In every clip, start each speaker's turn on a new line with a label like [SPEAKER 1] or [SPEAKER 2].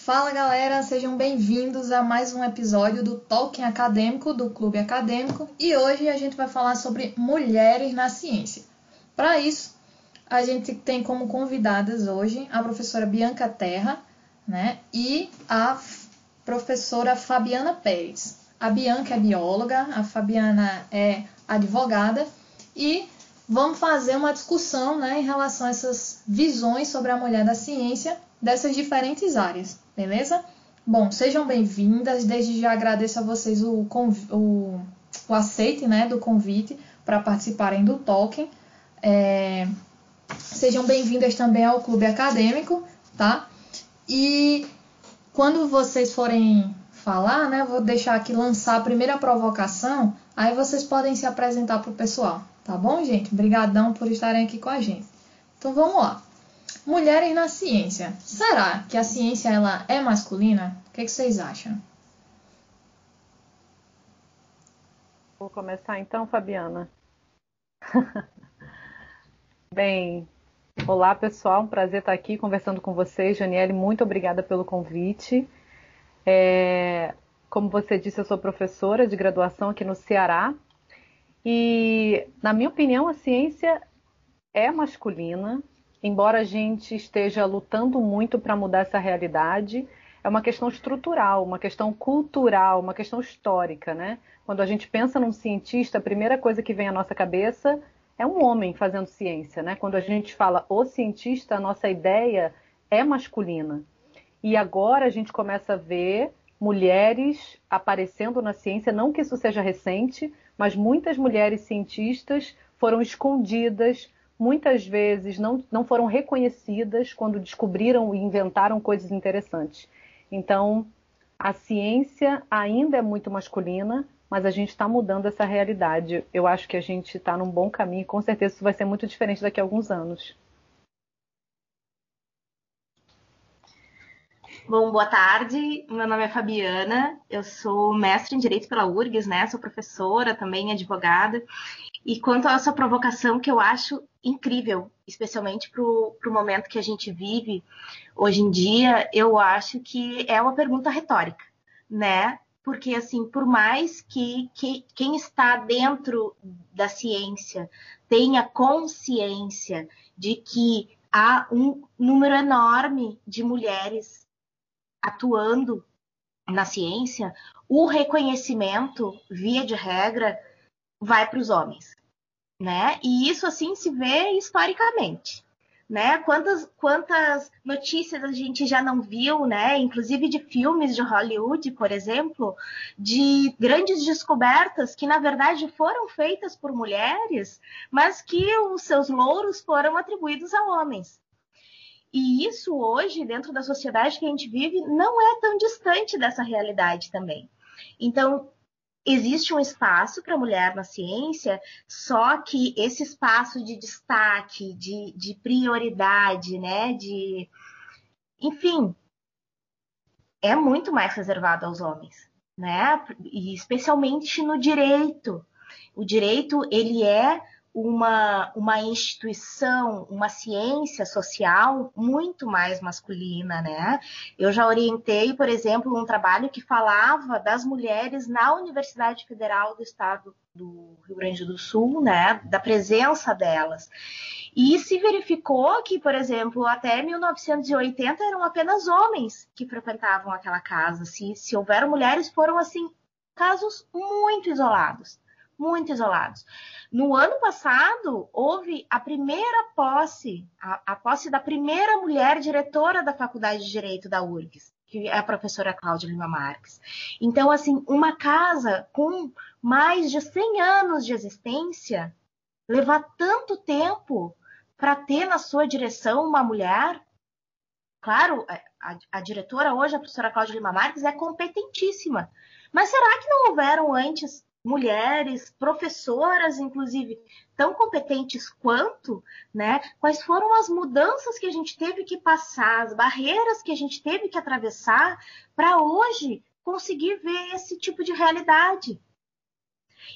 [SPEAKER 1] Fala galera, sejam bem-vindos a mais um episódio do Tolkien Acadêmico do Clube Acadêmico e hoje a gente vai falar sobre mulheres na ciência. Para isso, a gente tem como convidadas hoje a professora Bianca Terra né, e a professora Fabiana Pérez. A Bianca é bióloga, a Fabiana é advogada e vamos fazer uma discussão né, em relação a essas visões sobre a mulher da ciência dessas diferentes áreas, beleza? Bom, sejam bem-vindas. Desde já agradeço a vocês o, o, o aceite né, do convite para participarem do Tolkien. É, sejam bem-vindas também ao Clube Acadêmico, tá? E quando vocês forem falar, né, vou deixar aqui lançar a primeira provocação, aí vocês podem se apresentar para o pessoal, tá bom, gente? Obrigadão por estarem aqui com a gente. Então vamos lá. Mulheres na ciência. Será que a ciência ela é masculina? O que, que vocês acham?
[SPEAKER 2] Vou começar então, Fabiana. Bem, olá pessoal, um prazer estar aqui conversando com vocês. Janiele, muito obrigada pelo convite. É, como você disse, eu sou professora de graduação aqui no Ceará. E, na minha opinião, a ciência é masculina, embora a gente esteja lutando muito para mudar essa realidade. É uma questão estrutural, uma questão cultural, uma questão histórica, né? Quando a gente pensa num cientista, a primeira coisa que vem à nossa cabeça é um homem fazendo ciência, né? Quando a gente fala o cientista, a nossa ideia é masculina. E agora a gente começa a ver mulheres aparecendo na ciência, não que isso seja recente, mas muitas mulheres cientistas foram escondidas, muitas vezes não, não foram reconhecidas quando descobriram e inventaram coisas interessantes. Então, a ciência ainda é muito masculina, mas a gente está mudando essa realidade. Eu acho que a gente está num bom caminho. Com certeza isso vai ser muito diferente daqui a alguns anos.
[SPEAKER 3] Bom, boa tarde. Meu nome é Fabiana. Eu sou mestre em Direito pela URGS, né? Sou professora, também advogada. E quanto a essa provocação que eu acho incrível, especialmente para o momento que a gente vive hoje em dia, eu acho que é uma pergunta retórica, né? porque assim, por mais que, que quem está dentro da ciência tenha consciência de que há um número enorme de mulheres atuando na ciência, o reconhecimento, via de regra, vai para os homens, né? E isso assim se vê historicamente né? Quantas, quantas notícias a gente já não viu, né? Inclusive de filmes de Hollywood, por exemplo, de grandes descobertas que na verdade foram feitas por mulheres, mas que os seus louros foram atribuídos a homens. E isso hoje, dentro da sociedade que a gente vive, não é tão distante dessa realidade também. Então, existe um espaço para a mulher na ciência, só que esse espaço de destaque, de, de prioridade, né, de, enfim, é muito mais reservado aos homens, né, e especialmente no direito. O direito ele é uma, uma instituição, uma ciência social muito mais masculina, né? Eu já orientei, por exemplo, um trabalho que falava das mulheres na Universidade Federal do Estado do Rio Grande do Sul, né? Da presença delas. E se verificou que, por exemplo, até 1980 eram apenas homens que frequentavam aquela casa. Se, se houveram mulheres, foram assim casos muito isolados muito isolados. No ano passado, houve a primeira posse, a, a, posse da primeira mulher diretora da Faculdade de Direito da URGS, que é a professora Cláudia Lima Marques. Então, assim, uma casa com mais de 100 anos de existência, levar tanto tempo para ter na sua direção uma mulher, claro, a, a, diretora hoje, a professora Cláudia Lima Marques, é competentíssima. Mas será que não houveram antes mulheres, professoras, inclusive, tão competentes quanto, né? Quais foram as mudanças que a gente teve que passar, as barreiras que a gente teve que atravessar para hoje conseguir ver esse tipo de realidade.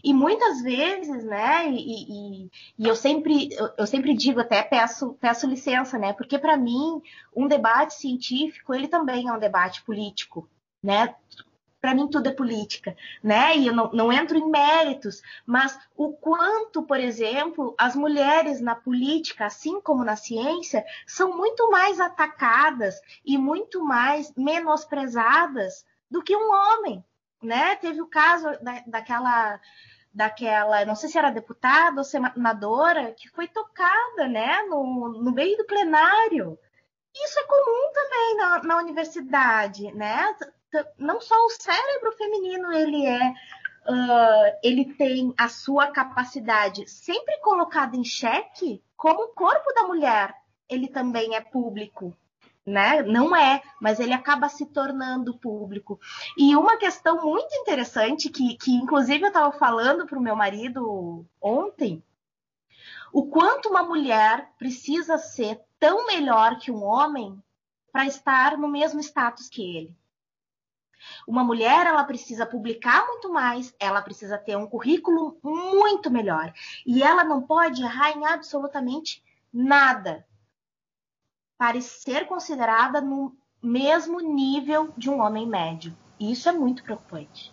[SPEAKER 3] E muitas vezes, né, e, e, e eu, sempre, eu, sempre digo, até peço, peço licença, né, porque para mim um debate científico, ele também é um debate político, né, para mim tudo é política, né? E eu não, não, entro em méritos, mas o quanto, por exemplo, as mulheres na política, assim como na ciência, são muito mais atacadas e muito mais menosprezadas do que um homem, né? Teve o caso da, daquela daquela, não sei se era deputada ou senadora, que foi tocada, né, no, no meio do plenário. Isso é comum também na, na universidade, né? Não só o cérebro feminino ele é, uh, ele tem a sua capacidade sempre colocada em xeque, como o corpo da mulher ele também é público, né? Não é, mas ele acaba se tornando público. E uma questão muito interessante, que, que inclusive eu estava falando para o meu marido ontem, o quanto uma mulher precisa ser tão melhor que um homem para estar no mesmo status que ele. Uma mulher, ela precisa publicar muito mais, ela precisa ter um currículo muito melhor. E ela não pode errar em absolutamente nada para ser considerada no mesmo nível de um homem médio. E isso é muito preocupante.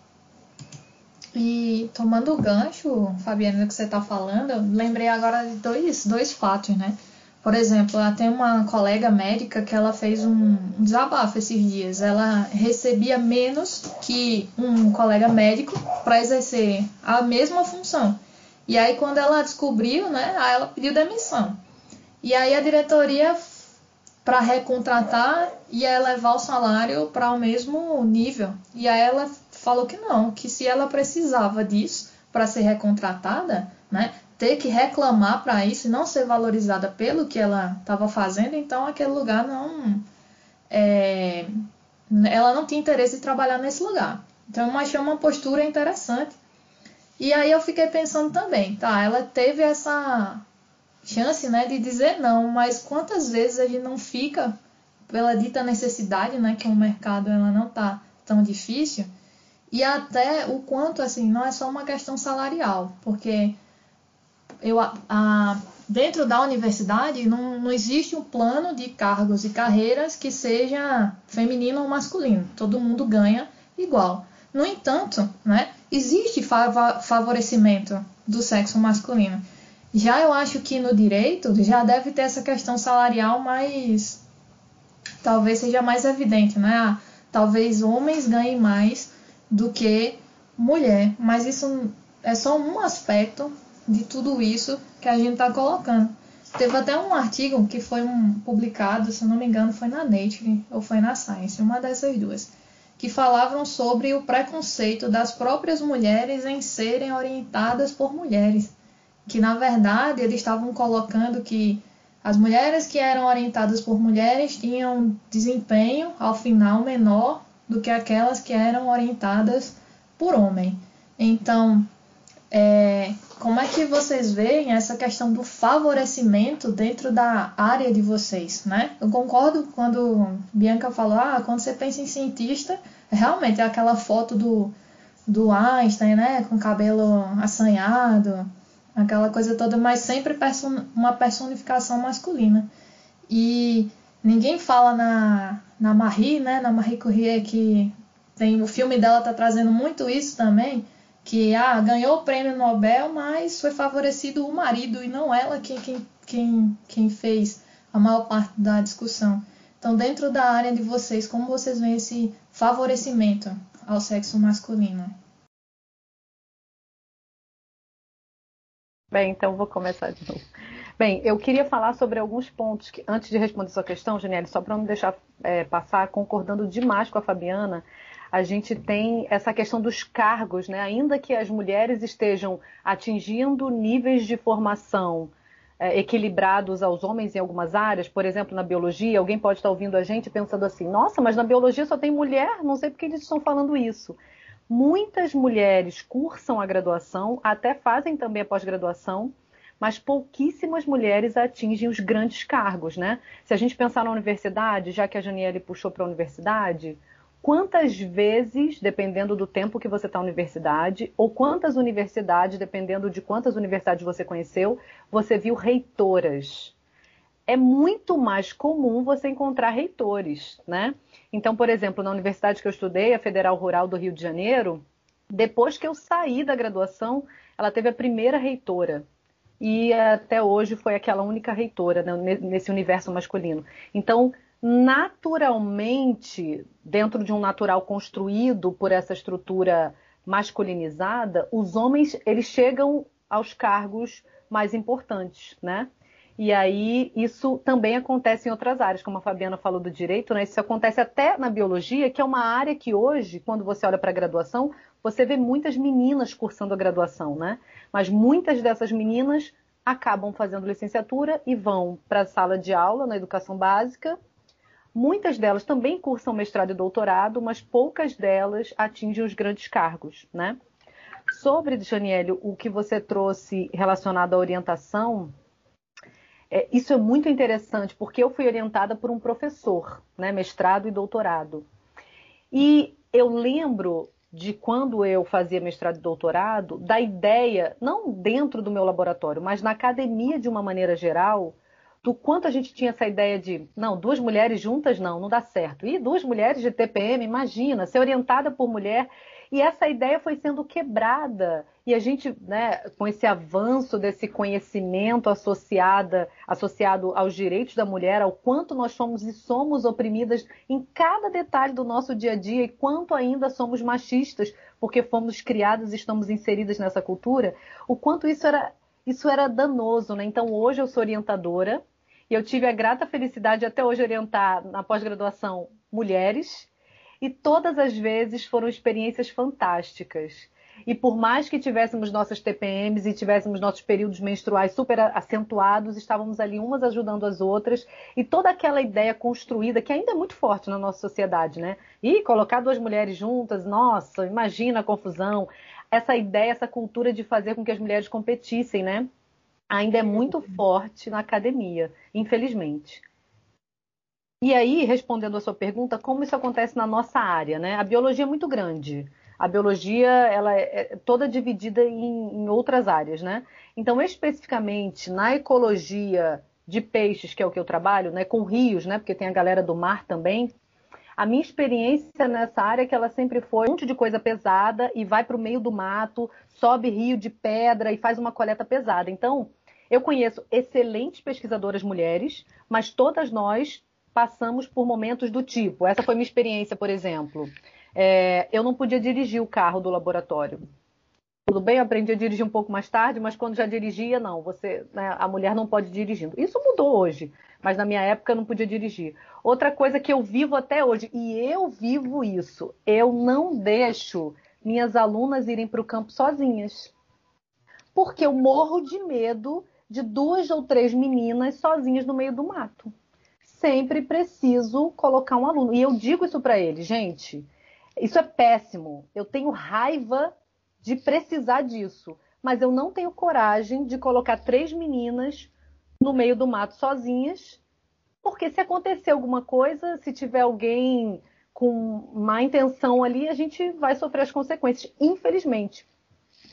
[SPEAKER 1] E tomando o gancho, Fabiana, do que você está falando, lembrei agora de dois, dois fatos, né? Por exemplo, ela tem uma colega médica que ela fez um desabafo esses dias. Ela recebia menos que um colega médico para exercer a mesma função. E aí, quando ela descobriu, né, aí ela pediu demissão. E aí a diretoria para recontratar e elevar o salário para o mesmo nível. E aí ela falou que não, que se ela precisava disso para ser recontratada, né, ter que reclamar para isso e não ser valorizada pelo que ela estava fazendo, então aquele lugar não. É, ela não tinha interesse em trabalhar nesse lugar. Então eu achei uma postura interessante. E aí eu fiquei pensando também, tá? Ela teve essa chance, né, de dizer não, mas quantas vezes a gente não fica pela dita necessidade, né, que o mercado ela não tá tão difícil, e até o quanto assim, não é só uma questão salarial, porque eu a, dentro da universidade não, não existe um plano de cargos e carreiras que seja feminino ou masculino. Todo mundo ganha igual. No entanto, né, existe favorecimento do sexo masculino. Já eu acho que no direito já deve ter essa questão salarial mais. talvez seja mais evidente, né? Ah, talvez homens ganhem mais do que mulher, mas isso é só um aspecto de tudo isso que a gente está colocando. Teve até um artigo que foi um, publicado, se não me engano, foi na Nature ou foi na Science, uma dessas duas, que falavam sobre o preconceito das próprias mulheres em serem orientadas por mulheres que na verdade eles estavam colocando que as mulheres que eram orientadas por mulheres tinham desempenho ao final menor do que aquelas que eram orientadas por homem. Então, é, como é que vocês veem essa questão do favorecimento dentro da área de vocês, né? Eu concordo quando Bianca falou, ah, quando você pensa em cientista, realmente é aquela foto do, do Einstein, né, com cabelo assanhado, aquela coisa toda, mas sempre person uma personificação masculina. E ninguém fala na, na Marie, né, na Marie Curie, que tem o filme dela tá trazendo muito isso também, que ah, ganhou o prêmio Nobel, mas foi favorecido o marido e não ela quem, quem, quem, quem fez a maior parte da discussão. Então, dentro da área de vocês, como vocês veem esse favorecimento ao sexo masculino?
[SPEAKER 2] Bem, então vou começar de novo. Bem, eu queria falar sobre alguns pontos que, antes de responder sua questão, Janelle, só para não deixar é, passar, concordando demais com a Fabiana, a gente tem essa questão dos cargos, né? Ainda que as mulheres estejam atingindo níveis de formação é, equilibrados aos homens em algumas áreas, por exemplo, na biologia, alguém pode estar ouvindo a gente pensando assim: nossa, mas na biologia só tem mulher, não sei por que eles estão falando isso. Muitas mulheres cursam a graduação, até fazem também a pós-graduação, mas pouquíssimas mulheres atingem os grandes cargos, né? Se a gente pensar na universidade, já que a Janiele puxou para a universidade, quantas vezes, dependendo do tempo que você está na universidade, ou quantas universidades, dependendo de quantas universidades você conheceu, você viu reitoras. É muito mais comum você encontrar reitores, né? Então, por exemplo, na universidade que eu estudei, a Federal Rural do Rio de Janeiro, depois que eu saí da graduação, ela teve a primeira reitora. E até hoje foi aquela única reitora né, nesse universo masculino. Então, naturalmente, dentro de um natural construído por essa estrutura masculinizada, os homens eles chegam aos cargos mais importantes, né? E aí isso também acontece em outras áreas, como a Fabiana falou do direito, né? Isso acontece até na biologia, que é uma área que hoje, quando você olha para a graduação, você vê muitas meninas cursando a graduação, né? Mas muitas dessas meninas acabam fazendo licenciatura e vão para a sala de aula na educação básica Muitas delas também cursam mestrado e doutorado, mas poucas delas atingem os grandes cargos, né? Sobre, Janiele, o que você trouxe relacionado à orientação, é, isso é muito interessante, porque eu fui orientada por um professor, né, mestrado e doutorado. E eu lembro de quando eu fazia mestrado e doutorado, da ideia, não dentro do meu laboratório, mas na academia de uma maneira geral, do quanto a gente tinha essa ideia de, não, duas mulheres juntas não, não dá certo. E duas mulheres de TPM, imagina, ser orientada por mulher. E essa ideia foi sendo quebrada. E a gente, né, com esse avanço desse conhecimento associada, associado aos direitos da mulher, ao quanto nós somos e somos oprimidas em cada detalhe do nosso dia a dia e quanto ainda somos machistas, porque fomos criadas e estamos inseridas nessa cultura, o quanto isso era isso era danoso, né? Então hoje eu sou orientadora e eu tive a grata felicidade de até hoje orientar na pós-graduação mulheres e todas as vezes foram experiências fantásticas. E por mais que tivéssemos nossas TPMs e tivéssemos nossos períodos menstruais super acentuados, estávamos ali umas ajudando as outras e toda aquela ideia construída que ainda é muito forte na nossa sociedade, né? E colocar duas mulheres juntas, nossa, imagina a confusão essa ideia, essa cultura de fazer com que as mulheres competissem, né? Ainda é muito forte na academia, infelizmente. E aí, respondendo a sua pergunta, como isso acontece na nossa área, né? A biologia é muito grande. A biologia, ela é, é toda dividida em, em outras áreas, né? Então, especificamente na ecologia de peixes, que é o que eu trabalho, né? Com rios, né? Porque tem a galera do mar também. A minha experiência nessa área é que ela sempre foi um monte de coisa pesada e vai para o meio do mato, sobe rio de pedra e faz uma coleta pesada. Então, eu conheço excelentes pesquisadoras mulheres, mas todas nós passamos por momentos do tipo. Essa foi minha experiência, por exemplo. É, eu não podia dirigir o carro do laboratório. Tudo bem, eu aprendi a dirigir um pouco mais tarde, mas quando já dirigia, não, você, né, a mulher não pode dirigir. Isso mudou hoje, mas na minha época eu não podia dirigir. Outra coisa que eu vivo até hoje, e eu vivo isso, eu não deixo minhas alunas irem para o campo sozinhas. Porque eu morro de medo de duas ou três meninas sozinhas no meio do mato. Sempre preciso colocar um aluno. E eu digo isso para eles, gente. Isso é péssimo. Eu tenho raiva de precisar disso, mas eu não tenho coragem de colocar três meninas no meio do mato sozinhas, porque se acontecer alguma coisa, se tiver alguém com má intenção ali, a gente vai sofrer as consequências, infelizmente.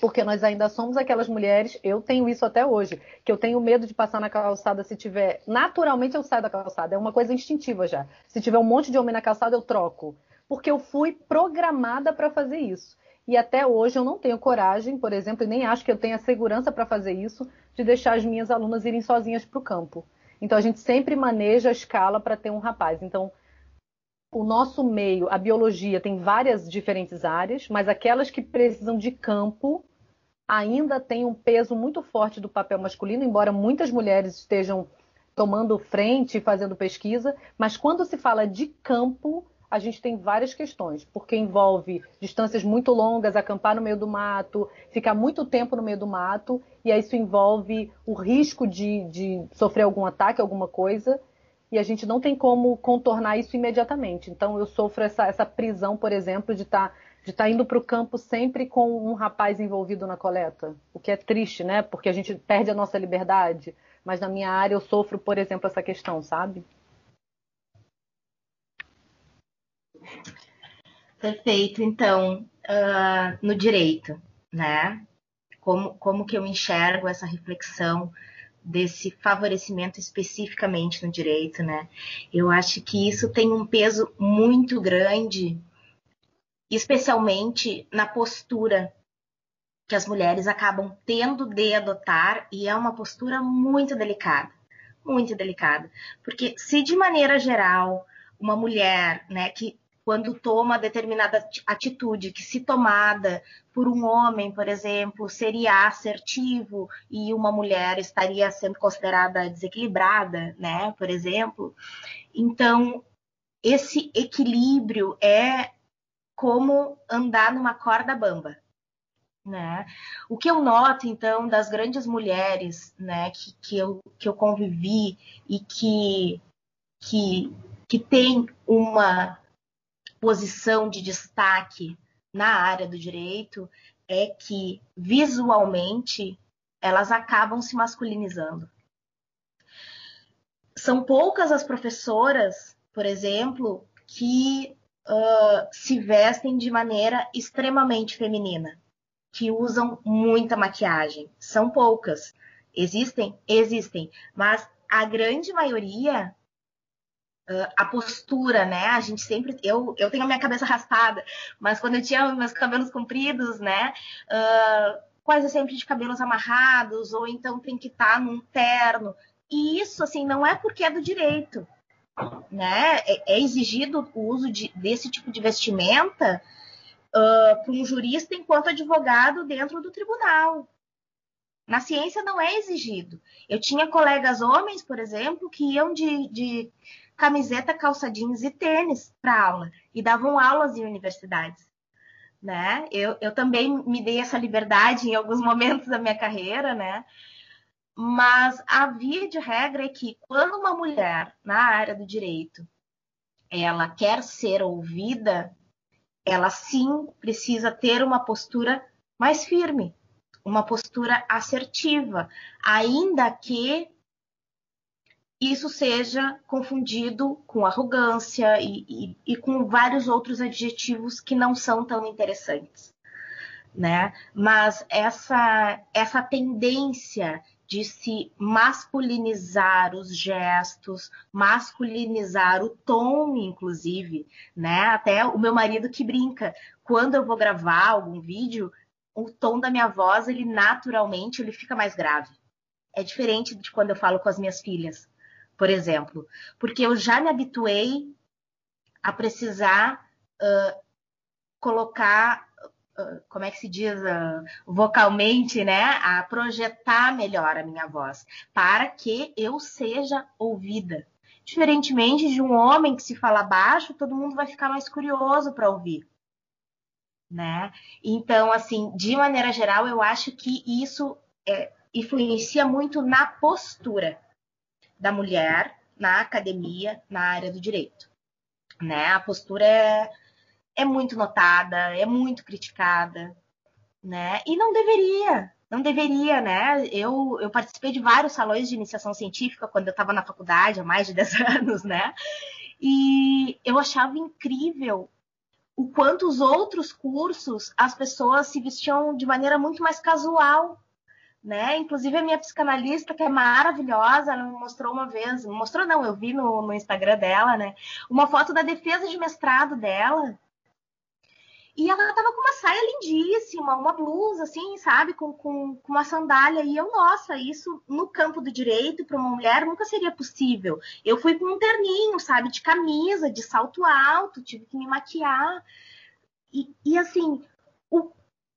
[SPEAKER 2] Porque nós ainda somos aquelas mulheres, eu tenho isso até hoje, que eu tenho medo de passar na calçada se tiver. Naturalmente eu saio da calçada, é uma coisa instintiva já. Se tiver um monte de homem na calçada, eu troco. Porque eu fui programada para fazer isso. E até hoje eu não tenho coragem, por exemplo, e nem acho que eu tenha segurança para fazer isso, de deixar as minhas alunas irem sozinhas para o campo. Então a gente sempre maneja a escala para ter um rapaz. Então o nosso meio, a biologia, tem várias diferentes áreas, mas aquelas que precisam de campo ainda tem um peso muito forte do papel masculino, embora muitas mulheres estejam tomando frente e fazendo pesquisa, mas quando se fala de campo, a gente tem várias questões, porque envolve distâncias muito longas, acampar no meio do mato, ficar muito tempo no meio do mato, e aí isso envolve o risco de, de sofrer algum ataque, alguma coisa, e a gente não tem como contornar isso imediatamente. Então eu sofro essa, essa prisão, por exemplo, de estar tá, de tá indo para o campo sempre com um rapaz envolvido na coleta, o que é triste, né? Porque a gente perde a nossa liberdade. Mas na minha área eu sofro, por exemplo, essa questão, sabe?
[SPEAKER 3] Perfeito. Então, uh, no direito, né? Como, como que eu enxergo essa reflexão desse favorecimento especificamente no direito, né? Eu acho que isso tem um peso muito grande, especialmente na postura que as mulheres acabam tendo de adotar, e é uma postura muito delicada, muito delicada. Porque se de maneira geral uma mulher, né, que quando toma determinada atitude que, se tomada por um homem, por exemplo, seria assertivo e uma mulher estaria sendo considerada desequilibrada, né? Por exemplo. Então, esse equilíbrio é como andar numa corda bamba. Né? O que eu noto, então, das grandes mulheres né, que, que, eu, que eu convivi e que, que, que tem uma posição de destaque na área do direito é que visualmente elas acabam se masculinizando. São poucas as professoras, por exemplo, que uh, se vestem de maneira extremamente feminina, que usam muita maquiagem. São poucas. Existem? Existem. Mas a grande maioria Uh, a postura, né? A gente sempre. Eu, eu tenho a minha cabeça raspada, mas quando eu tinha meus cabelos compridos, né? Uh, quase sempre de cabelos amarrados, ou então tem que estar tá num terno. E isso, assim, não é porque é do direito, né? É, é exigido o uso de, desse tipo de vestimenta uh, para um jurista enquanto advogado dentro do tribunal. Na ciência não é exigido. Eu tinha colegas homens, por exemplo, que iam de, de camiseta, calça jeans e tênis para aula e davam aulas em universidades. Né? Eu, eu também me dei essa liberdade em alguns momentos da minha carreira, né? Mas a via de regra é que quando uma mulher na área do direito ela quer ser ouvida, ela sim precisa ter uma postura mais firme, uma postura assertiva, ainda que isso seja confundido com arrogância e, e, e, com vários outros adjetivos que não são tão interessantes, né? Mas essa essa tendência de se masculinizar os gestos, masculinizar o tom, inclusive, né? Até o meu marido que brinca, quando eu vou gravar algum vídeo, o tom da minha voz, ele naturalmente ele fica mais grave. É diferente de quando eu falo com as minhas filhas por exemplo, porque eu já me habituei a precisar uh, colocar, como é que se diz, uh, vocalmente, né, a projetar melhor a minha voz, para que eu seja ouvida. Diferentemente de um homem que se fala baixo, todo mundo vai ficar mais curioso para ouvir. Né? Então, assim, de maneira geral, eu acho que isso é, influencia muito na postura da mulher na academia, na área do direito. Né? A postura é, é muito notada, é muito criticada, né? E não deveria, não deveria, né? Eu, eu participei de vários salões de iniciação científica quando eu estava na faculdade, há mais de 10 anos, né? E eu achava incrível o quanto os outros cursos as pessoas se vestiam de maneira muito mais casual, né? Inclusive a minha psicanalista, que é maravilhosa, ela me mostrou uma vez, mostrou não, eu vi no, no Instagram dela, né? Uma foto da defesa de mestrado dela. E ela tava com uma saia lindíssima, uma blusa, assim, sabe? Com, com, com uma sandália. E eu, nossa, isso no campo do direito, para uma mulher, nunca seria possível. Eu fui com um terninho, sabe? De camisa, de salto alto, tive que me maquiar. E, e assim, o,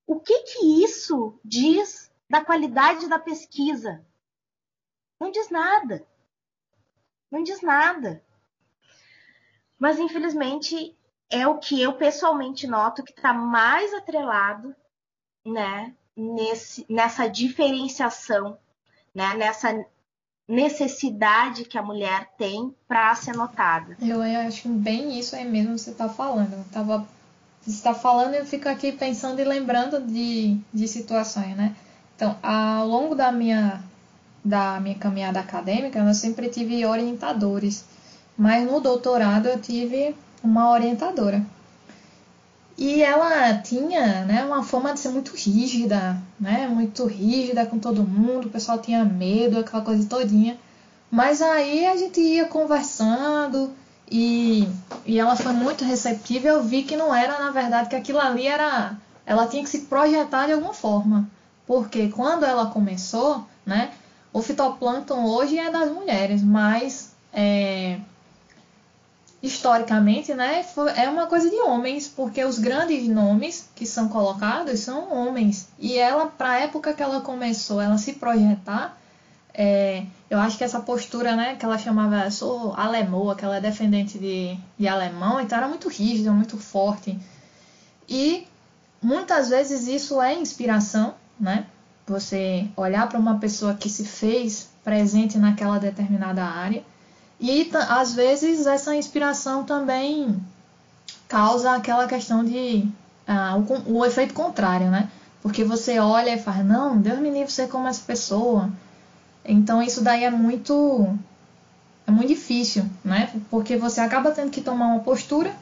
[SPEAKER 3] o que que isso diz da qualidade da pesquisa. Não diz nada. Não diz nada. Mas, infelizmente, é o que eu pessoalmente noto que está mais atrelado né, nesse, nessa diferenciação, né, nessa necessidade que a mulher tem para ser notada.
[SPEAKER 1] Eu acho bem isso aí mesmo que você está falando. Eu tava, você está falando e eu fico aqui pensando e lembrando de, de situações, né? Então, ao longo da minha, da minha caminhada acadêmica, eu sempre tive orientadores, mas no doutorado eu tive uma orientadora. E ela tinha né, uma fama de ser muito rígida, né? Muito rígida com todo mundo, o pessoal tinha medo, aquela coisa todinha. Mas aí a gente ia conversando e, e ela foi muito receptiva. Eu vi que não era, na verdade, que aquilo ali era. Ela tinha que se projetar de alguma forma. Porque quando ela começou, né? O fitoplâncton hoje é das mulheres, mas é, historicamente, né, é uma coisa de homens, porque os grandes nomes que são colocados são homens. E ela, para a época que ela começou, ela se projetar, é, eu acho que essa postura, né, que ela chamava, sou alemoa, que ela é defendente de, de alemão, então era muito rígida, muito forte. E muitas vezes isso é inspiração, né? Você olhar para uma pessoa que se fez presente naquela determinada área e às vezes essa inspiração também causa aquela questão de ah, o, o, efeito contrário, né? Porque você olha e fala, não, Deus me livre ser como essa pessoa. Então isso daí é muito é muito difícil, né? Porque você acaba tendo que tomar uma postura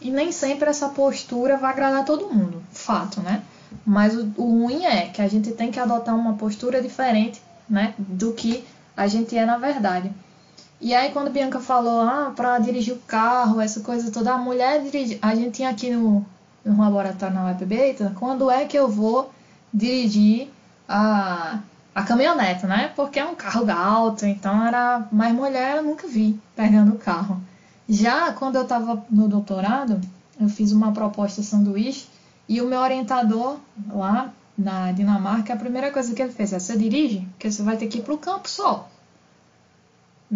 [SPEAKER 1] e nem sempre essa postura vai agradar todo mundo, fato, né? Mas o, o ruim é que a gente tem que adotar uma postura diferente, né, do que a gente é na verdade. E aí quando a Bianca falou, ah, para dirigir o carro, essa coisa toda, a mulher dirige. A gente tinha aqui no, no laboratório na Beta, quando é que eu vou dirigir a, a caminhonete, né? Porque é um carro alto, então era mais mulher, eu nunca vi pegando o carro. Já quando eu estava no doutorado, eu fiz uma proposta sanduíche e o meu orientador lá na Dinamarca, a primeira coisa que ele fez é: você dirige? Porque você vai ter que ir para o campo só.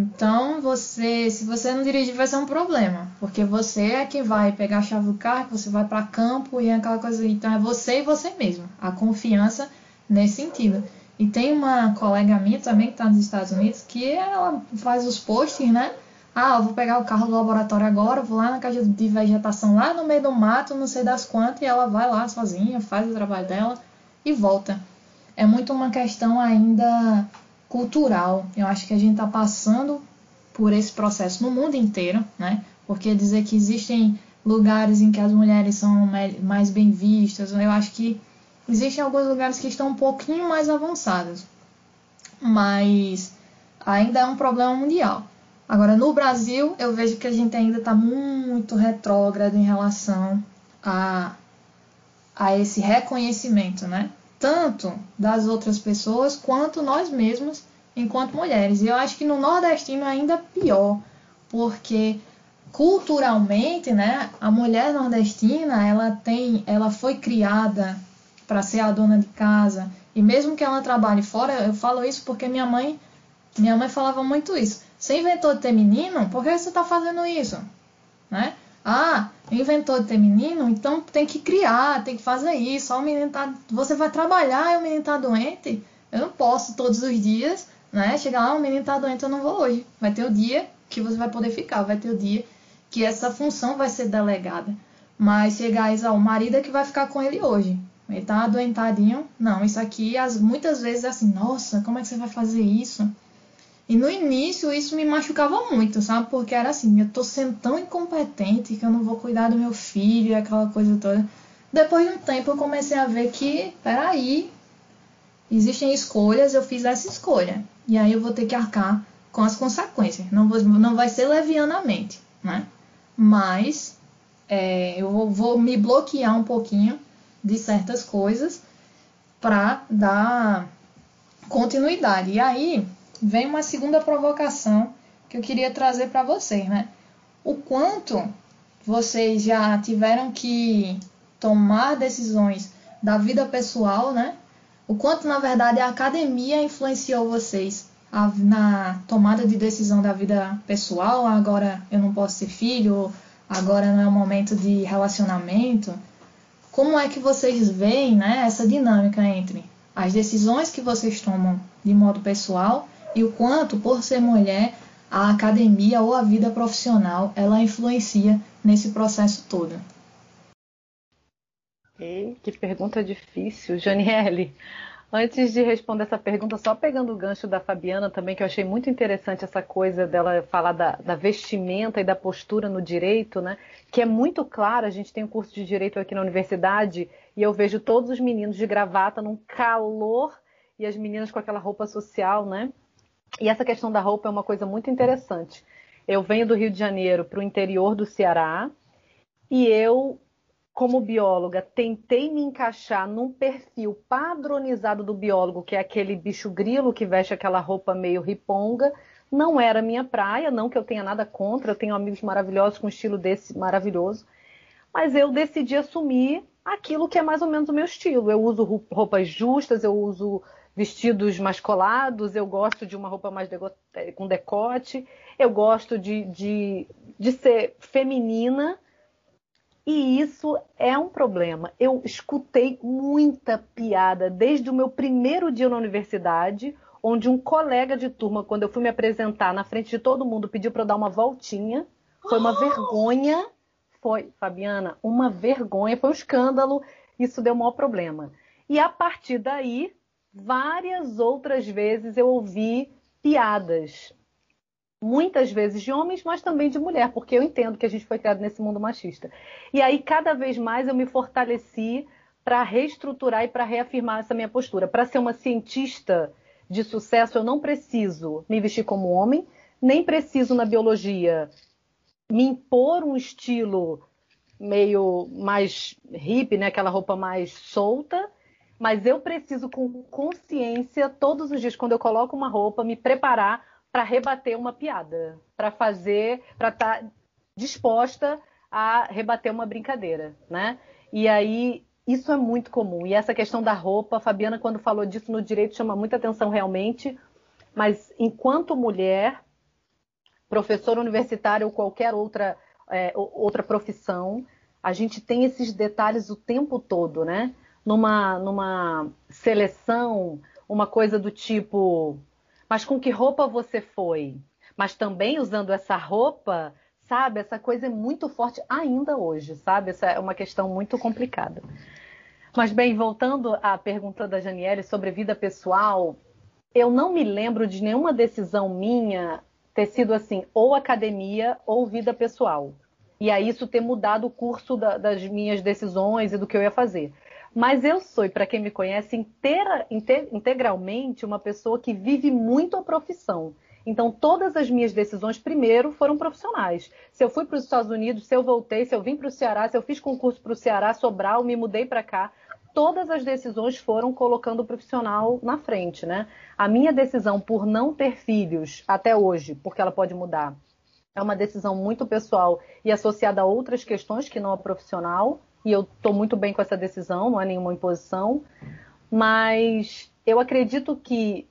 [SPEAKER 1] Então, você, se você não dirigir, vai ser um problema, porque você é que vai pegar a chave do carro, você vai para campo e é aquela coisa. Então, é você e você mesmo. A confiança nesse sentido. E tem uma colega minha também que está nos Estados Unidos que ela faz os posts, né? Ah, eu vou pegar o carro do laboratório agora, vou lá na casa de vegetação, lá no meio do mato, não sei das quantas, e ela vai lá sozinha, faz o trabalho dela e volta. É muito uma questão ainda cultural. Eu acho que a gente está passando por esse processo no mundo inteiro, né? Porque dizer que existem lugares em que as mulheres são mais bem vistas, eu acho que existem alguns lugares que estão um pouquinho mais avançados, mas ainda é um problema mundial. Agora, no Brasil, eu vejo que a gente ainda está muito retrógrado em relação a, a esse reconhecimento, né? Tanto das outras pessoas quanto nós mesmos enquanto mulheres. E eu acho que no nordestino é ainda pior, porque culturalmente, né, a mulher nordestina, ela tem, ela foi criada para ser a dona de casa, e mesmo que ela trabalhe fora, eu falo isso porque minha mãe, minha mãe falava muito isso. Você inventou de ter menino? Por que você está fazendo isso? Né? Ah, inventou de ter menino, então tem que criar, tem que fazer isso. o menino tá, você vai trabalhar e o menino tá doente. Eu não posso todos os dias, né? Chegar lá, o menino tá doente, eu não vou hoje. Vai ter o dia que você vai poder ficar, vai ter o dia que essa função vai ser delegada. Mas chegar e o marido é que vai ficar com ele hoje. Ele tá adoentadinho. Não, isso aqui as, muitas vezes é assim, nossa, como é que você vai fazer isso? E no início isso me machucava muito, sabe? Porque era assim, eu tô sendo tão incompetente que eu não vou cuidar do meu filho, aquela coisa toda. Depois de um tempo eu comecei a ver que, peraí, existem escolhas, eu fiz essa escolha. E aí eu vou ter que arcar com as consequências. Não, vou, não vai ser levianamente, né? Mas é, eu vou, vou me bloquear um pouquinho de certas coisas para dar continuidade. E aí vem uma segunda provocação que eu queria trazer para vocês, né? O quanto vocês já tiveram que tomar decisões da vida pessoal, né? O quanto, na verdade, a academia influenciou vocês na tomada de decisão da vida pessoal. Agora eu não posso ser filho, agora não é o momento de relacionamento. Como é que vocês veem né, essa dinâmica entre as decisões que vocês tomam de modo pessoal e o quanto, por ser mulher, a academia ou a vida profissional ela influencia nesse processo todo.
[SPEAKER 2] Ei, que pergunta difícil, Janiele. Antes de responder essa pergunta, só pegando o gancho da Fabiana também, que eu achei muito interessante essa coisa dela falar da, da, vestimenta e da postura no direito, né? Que é muito claro, a gente tem um curso de direito aqui na universidade e eu vejo todos os meninos de gravata num calor e as meninas com aquela roupa social, né? E essa questão da roupa é uma coisa muito interessante. Eu venho do Rio de Janeiro para o interior do Ceará e eu como bióloga, tentei me encaixar num perfil padronizado do biólogo, que é aquele bicho grilo que veste aquela roupa meio riponga. Não era minha praia, não que eu tenha nada contra, eu tenho amigos maravilhosos com um estilo desse maravilhoso. Mas eu decidi assumir aquilo que é mais ou menos o meu estilo. Eu uso roupas justas, eu uso vestidos mais colados, eu gosto de uma roupa mais com decote, eu gosto de, de, de ser feminina e isso é um problema. Eu escutei muita piada desde o meu primeiro dia na universidade, onde um colega de turma, quando eu fui me apresentar na frente de todo mundo, pediu para eu dar uma voltinha. Foi uma oh! vergonha. Foi, Fabiana, uma vergonha, foi um escândalo. Isso deu o maior problema. E a partir daí, várias outras vezes eu ouvi piadas muitas vezes de homens, mas também de mulher, porque eu entendo que a gente foi criado nesse mundo machista. E aí, cada vez mais, eu me fortaleci para reestruturar e para reafirmar essa minha postura. Para ser uma cientista de sucesso, eu não preciso me vestir como homem, nem preciso na biologia me impor um estilo meio mais hippie, né? aquela roupa mais solta, mas eu preciso com consciência todos os dias quando eu coloco uma roupa me preparar para rebater uma piada, para fazer, para estar tá disposta a rebater uma brincadeira, né? E aí isso é muito comum. E essa questão da roupa, Fabiana quando falou disso no direito chama muita atenção realmente, mas enquanto mulher, professora universitária ou qualquer outra é, outra profissão, a gente tem esses detalhes o tempo todo, né? Numa, numa seleção, uma coisa do tipo mas com que roupa você foi? Mas também usando essa roupa, sabe? Essa coisa é muito forte ainda hoje, sabe? Essa é uma questão muito complicada. Mas bem, voltando à pergunta da Janiele sobre vida pessoal, eu não me lembro de nenhuma decisão minha ter sido assim, ou academia ou vida pessoal. E aí isso ter mudado o curso da, das minhas decisões e do que eu ia fazer. Mas eu sou, para quem me conhece, inteira, integralmente uma pessoa que vive muito a profissão. Então, todas as minhas decisões, primeiro, foram profissionais. Se eu fui para os Estados Unidos, se eu voltei, se eu vim para o Ceará, se eu fiz concurso para o Ceará, Sobral, me mudei para cá, todas as decisões foram colocando o profissional na frente, né? A minha decisão por não ter filhos até hoje, porque ela pode mudar, é uma decisão muito pessoal e associada a outras questões que não a profissional e eu estou muito bem com essa decisão, não é nenhuma imposição, mas eu acredito que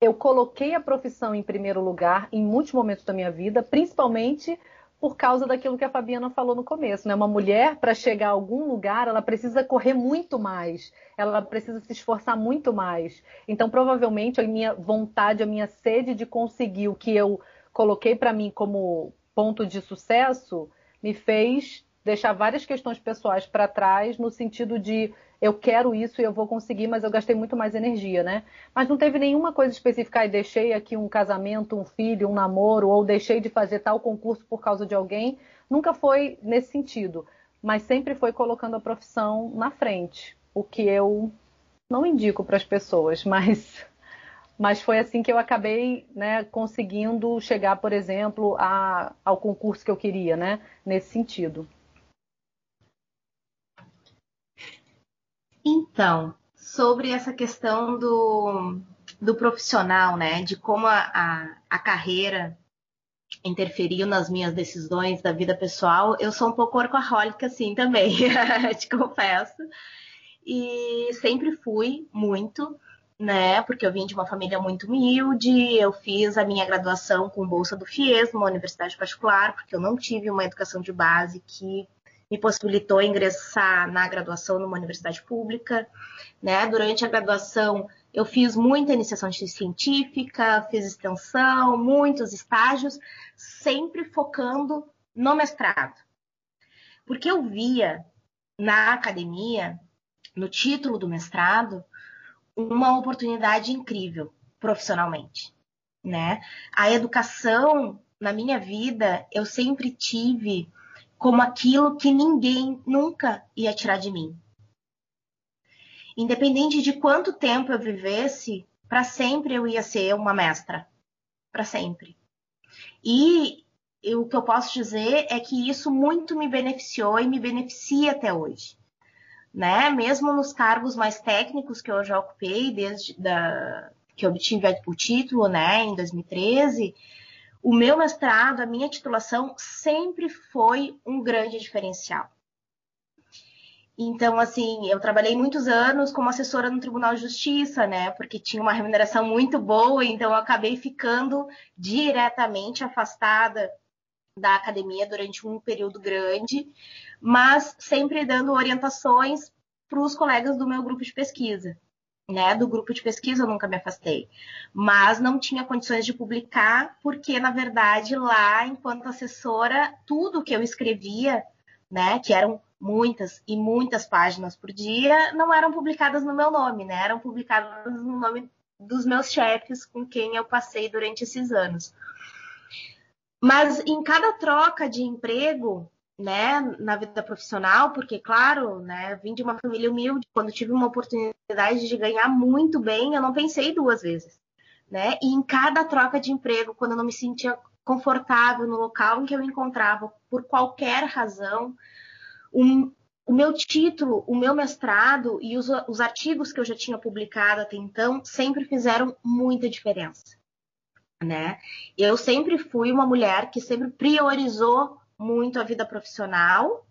[SPEAKER 2] eu coloquei a profissão em primeiro lugar em muitos momentos da minha vida, principalmente por causa daquilo que a Fabiana falou no começo, né? Uma mulher para chegar a algum lugar, ela precisa correr muito mais, ela precisa se esforçar muito mais. Então, provavelmente a minha vontade, a minha sede de conseguir o que eu coloquei para mim como ponto de sucesso me fez deixar várias questões pessoais para trás, no sentido de eu quero isso e eu vou conseguir, mas eu gastei muito mais energia, né? Mas não teve nenhuma coisa específica, e deixei aqui um casamento, um filho, um namoro, ou deixei de fazer tal concurso por causa de alguém. Nunca foi nesse sentido, mas sempre foi colocando a profissão na frente, o que eu não indico para as pessoas, mas mas foi assim que eu acabei né, conseguindo chegar, por exemplo, a, ao concurso que eu queria, né, nesse sentido.
[SPEAKER 3] Então, sobre essa questão do, do profissional, né? De como a, a, a carreira interferiu nas minhas decisões da vida pessoal, eu sou um pouco orcohólica assim também, te confesso. E sempre fui muito, né? Porque eu vim de uma família muito humilde, eu fiz a minha graduação com bolsa do FIES, uma universidade particular, porque eu não tive uma educação de base que me possibilitou ingressar na graduação numa universidade pública. Né? Durante a graduação, eu fiz muita iniciação científica, fiz extensão, muitos estágios, sempre focando no mestrado. Porque eu via na academia, no título do mestrado, uma oportunidade incrível profissionalmente, né? A educação na minha vida eu sempre tive como aquilo que ninguém nunca ia tirar de mim. Independente de quanto tempo eu vivesse, para sempre eu ia ser uma mestra, para sempre. E o que eu posso dizer é que isso muito me beneficiou e me beneficia até hoje. Né? Mesmo nos cargos mais técnicos que eu já ocupei, desde da, que obtive o título né, em 2013, o meu mestrado, a minha titulação sempre foi um grande diferencial. Então, assim, eu trabalhei muitos anos como assessora no Tribunal de Justiça, né? Porque tinha uma remuneração muito boa, então eu acabei ficando diretamente afastada da academia durante um período grande, mas sempre dando orientações para os colegas do meu grupo de pesquisa. Né, do grupo de pesquisa eu nunca me afastei, mas não tinha condições de publicar, porque, na verdade, lá, enquanto assessora, tudo que eu escrevia, né, que eram muitas e muitas páginas por dia, não eram publicadas no meu nome, né, eram publicadas no nome dos meus chefes com quem eu passei durante esses anos. Mas em cada troca de emprego, né, na vida profissional, porque, claro, né, vim de uma família humilde, quando tive uma oportunidade de ganhar muito bem, eu não pensei duas vezes, né? E em cada troca de emprego, quando eu não me sentia confortável no local em que eu me encontrava, por qualquer razão, um, o meu título, o meu mestrado e os, os artigos que eu já tinha publicado até então sempre fizeram muita diferença né? Eu sempre fui uma mulher que sempre priorizou muito a vida profissional,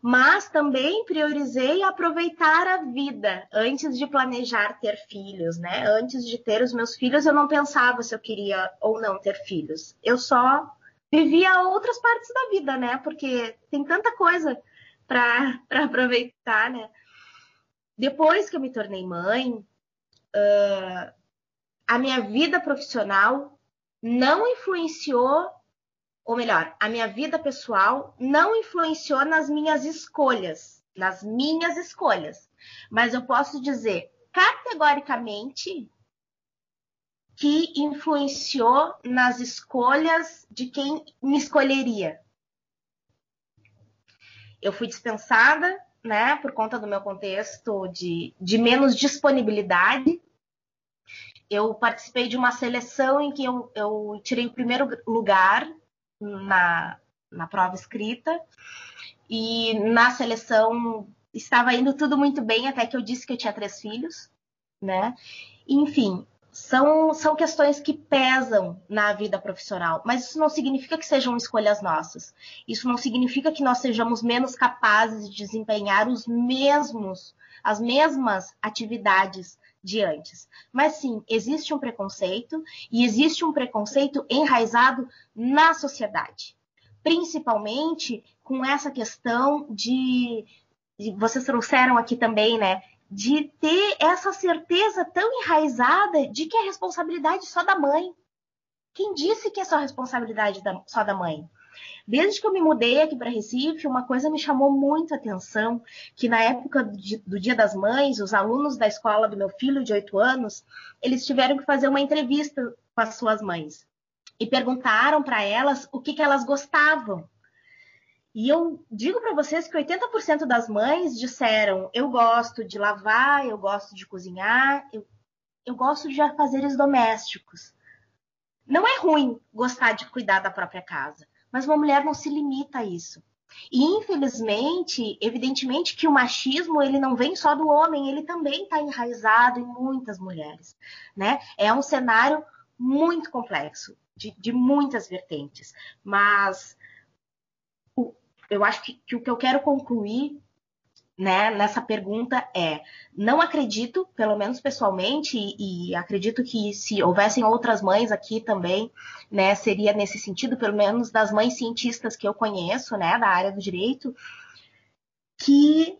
[SPEAKER 3] mas também priorizei aproveitar a vida antes de planejar ter filhos, né? Antes de ter os meus filhos, eu não pensava se eu queria ou não ter filhos. Eu só vivia outras partes da vida, né? Porque tem tanta coisa para aproveitar, né? Depois que eu me tornei mãe, uh, a minha vida profissional não influenciou, ou melhor, a minha vida pessoal não influenciou nas minhas escolhas, nas minhas escolhas. Mas eu posso dizer categoricamente que influenciou nas escolhas de quem me escolheria. Eu fui dispensada, né, por conta do meu contexto de, de menos disponibilidade eu participei de uma seleção em que eu, eu tirei o primeiro lugar na, na prova escrita. E na seleção estava indo tudo muito bem, até que eu disse que eu tinha três filhos, né? Enfim, são, são questões que pesam na vida profissional, mas isso não significa que sejam escolhas nossas. Isso não significa que nós sejamos menos capazes de desempenhar os mesmos, as mesmas atividades de antes. Mas sim, existe um preconceito e existe um preconceito enraizado na sociedade, principalmente com essa questão de, de vocês trouxeram aqui também, né? De ter essa certeza tão enraizada de que é responsabilidade só da mãe. Quem disse que é só responsabilidade da, só da mãe? Desde que eu me mudei aqui para Recife, uma coisa me chamou muito a atenção, que na época do Dia das Mães, os alunos da escola do meu filho de 8 anos, eles tiveram que fazer uma entrevista com as suas mães e perguntaram para elas o que, que elas gostavam. E eu digo para vocês que 80% das mães disseram: eu gosto de lavar, eu gosto de cozinhar, eu, eu gosto de afazeres domésticos. Não é ruim gostar de cuidar da própria casa, mas uma mulher não se limita a isso. E infelizmente, evidentemente que o machismo ele não vem só do homem, ele também está enraizado em muitas mulheres, né? É um cenário muito complexo, de, de muitas vertentes. Mas o, eu acho que, que o que eu quero concluir né, nessa pergunta é: não acredito, pelo menos pessoalmente, e, e, acredito que se houvessem outras mães aqui também, né, seria nesse sentido, pelo menos das mães cientistas que eu conheço, né, da área do direito, que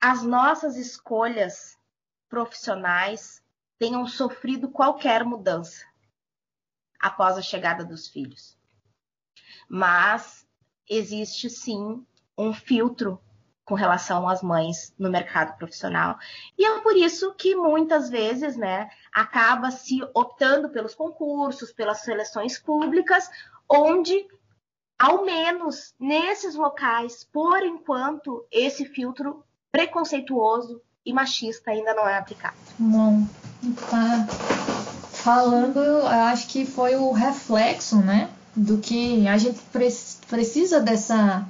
[SPEAKER 3] as nossas escolhas profissionais tenham sofrido qualquer mudança após a chegada dos filhos. Mas existe sim um filtro com relação às mães no mercado profissional. E é por isso que muitas vezes, né, acaba se optando pelos concursos, pelas seleções públicas, onde ao menos nesses locais, por enquanto, esse filtro preconceituoso e machista ainda não é aplicado.
[SPEAKER 1] Não, tá falando, eu acho que foi o reflexo, né, do que a gente precisa dessa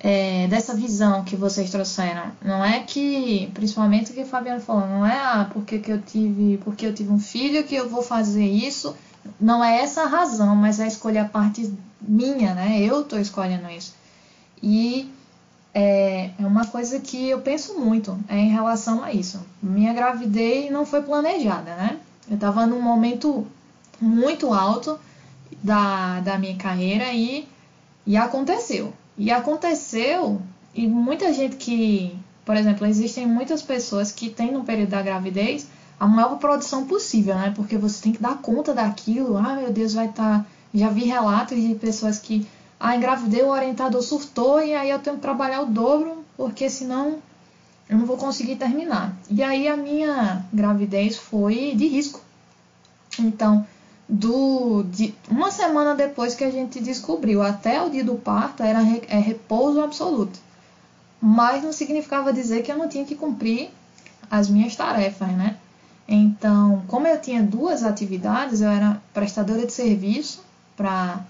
[SPEAKER 1] é, dessa visão que vocês trouxeram. Não é que, principalmente o que o Fabiano falou, não é ah, porque que eu tive, porque eu tive um filho que eu vou fazer isso. Não é essa a razão, mas é escolher a parte minha, né? Eu estou escolhendo isso. E é, é uma coisa que eu penso muito é em relação a isso. Minha gravidez não foi planejada, né? Eu estava num momento muito alto da, da minha carreira e, e aconteceu. E aconteceu, e muita gente que, por exemplo, existem muitas pessoas que têm no período da gravidez a maior produção possível, né? Porque você tem que dar conta daquilo. Ah, meu Deus, vai estar. Tá... Já vi relatos de pessoas que, ah, engravidei, o orientador surtou e aí eu tenho que trabalhar o dobro, porque senão eu não vou conseguir terminar. E aí a minha gravidez foi de risco. Então, do de uma semana depois que a gente descobriu até o dia do parto era é repouso absoluto. Mas não significava dizer que eu não tinha que cumprir as minhas tarefas, né? Então, como eu tinha duas atividades, eu era prestadora de serviço para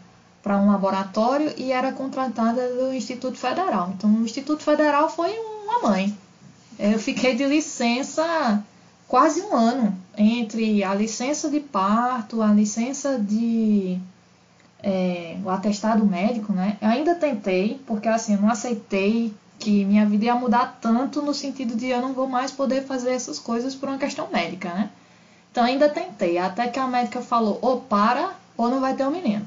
[SPEAKER 1] para um laboratório e era contratada do Instituto Federal. Então, o Instituto Federal foi uma mãe. Eu fiquei de licença quase um ano entre a licença de parto, a licença de é, o atestado médico, né? Eu ainda tentei, porque assim, eu não aceitei que minha vida ia mudar tanto no sentido de eu não vou mais poder fazer essas coisas por uma questão médica, né? Então ainda tentei, até que a médica falou, ou para, ou não vai ter o um menino.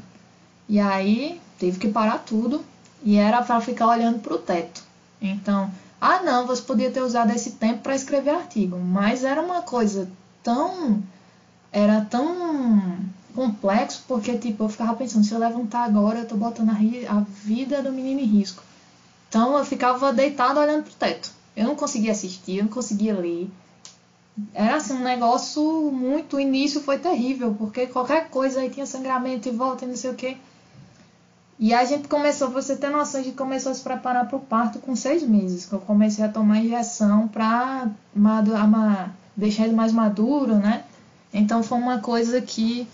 [SPEAKER 1] E aí teve que parar tudo e era para ficar olhando para o teto. Então, ah, não, você podia ter usado esse tempo para escrever artigo, mas era uma coisa tão era tão complexo porque tipo eu ficava pensando se eu levantar agora eu tô botando a, a vida do menino em risco. Então eu ficava deitado olhando pro teto. Eu não conseguia assistir, eu não conseguia ler. Era assim um negócio muito. O início foi terrível, porque qualquer coisa aí tinha sangramento e volta e não sei o que. E a gente começou, você ter noção, a gente começou a se preparar para o parto com seis meses, que eu comecei a tomar injeção para deixar ele mais maduro, né? Então foi uma coisa que.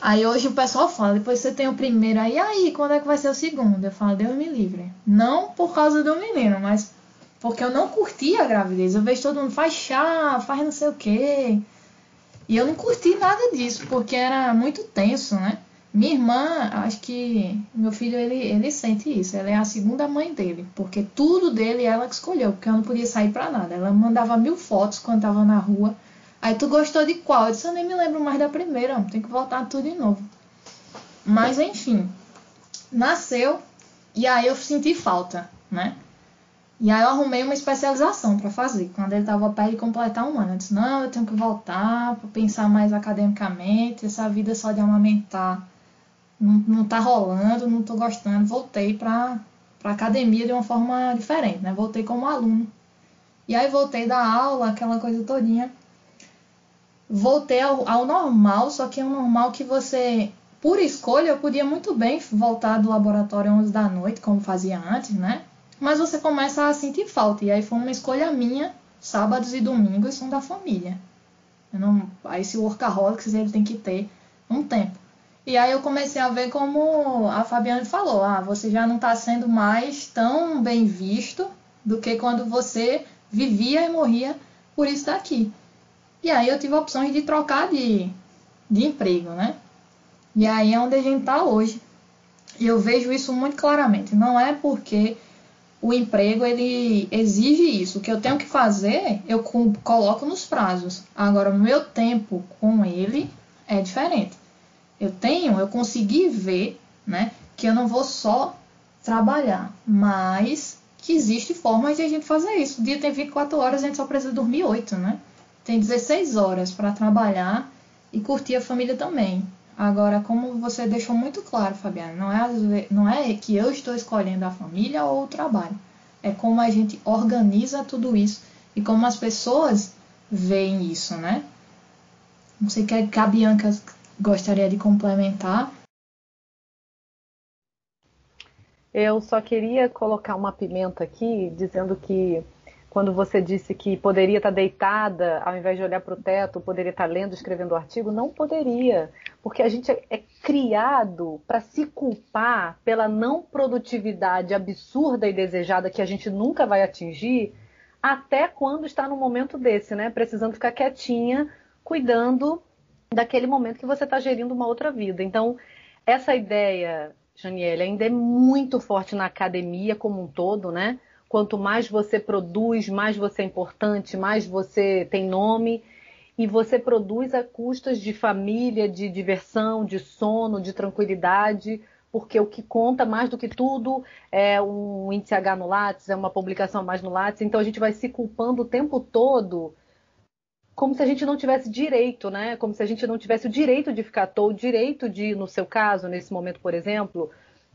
[SPEAKER 1] Aí hoje o pessoal fala, depois você tem o primeiro, aí aí, quando é que vai ser o segundo? Eu falo, Deus me livre. Não por causa do menino, mas porque eu não curti a gravidez. Eu vejo todo mundo faz chá, faz não sei o quê. E eu não curti nada disso, porque era muito tenso, né? Minha irmã, acho que meu filho ele, ele sente isso. Ela é a segunda mãe dele, porque tudo dele ela que escolheu, porque eu não podia sair para nada. Ela mandava mil fotos quando tava na rua. Aí tu gostou de qual? Eu disse, eu nem me lembro mais da primeira, tem que voltar tudo de novo. Mas enfim, nasceu e aí eu senti falta, né? E aí eu arrumei uma especialização para fazer. Quando ele estava perto de completar um ano, eu disse, não, eu tenho que voltar para pensar mais academicamente, essa vida só de amamentar não, não tá rolando, não tô gostando, voltei para para academia de uma forma diferente, né? Voltei como aluno. E aí voltei da aula, aquela coisa todinha. Voltei ao, ao normal, só que é um normal que você, por escolha, eu podia muito bem voltar do laboratório 11 da noite, como fazia antes, né? Mas você começa a sentir falta. E aí foi uma escolha minha, sábados e domingos são da família. Eu não, aí esse workaholics ele tem que ter um tempo. E aí eu comecei a ver como a Fabiana falou, ah, você já não está sendo mais tão bem visto do que quando você vivia e morria por isso daqui. E aí eu tive opções de trocar de, de emprego, né? E aí é onde a gente está hoje. E eu vejo isso muito claramente. Não é porque o emprego ele exige isso. O que eu tenho que fazer, eu coloco nos prazos. Agora, o meu tempo com ele é diferente eu tenho, eu consegui ver, né, que eu não vou só trabalhar, mas que existe formas de a gente fazer isso. O dia tem 24 horas, a gente só precisa dormir 8, né? Tem 16 horas para trabalhar e curtir a família também. Agora, como você deixou muito claro, Fabiana, não é, não é que eu estou escolhendo a família ou o trabalho. é como a gente organiza tudo isso e como as pessoas veem isso, né? Não sei o que a Bianca gostaria de complementar.
[SPEAKER 2] Eu só queria colocar uma pimenta aqui, dizendo que quando você disse que poderia estar deitada, ao invés de olhar para o teto, poderia estar lendo, escrevendo o artigo, não poderia, porque a gente é, é criado para se culpar pela não produtividade absurda e desejada que a gente nunca vai atingir, até quando está no momento desse, né? Precisando ficar quietinha, cuidando daquele momento que você está gerindo uma outra vida. Então, essa ideia, Janiele, ainda é muito forte na academia como um todo, né? Quanto mais você produz, mais você é importante, mais você tem nome. E você produz a custas de família, de diversão, de sono, de tranquilidade, porque o que conta mais do que tudo é um índice H no Lattes, é uma publicação mais no Lattes. Então a gente vai se culpando o tempo todo como se a gente não tivesse direito, né? Como se a gente não tivesse o direito de ficar toa, o direito de, no seu caso, nesse momento, por exemplo,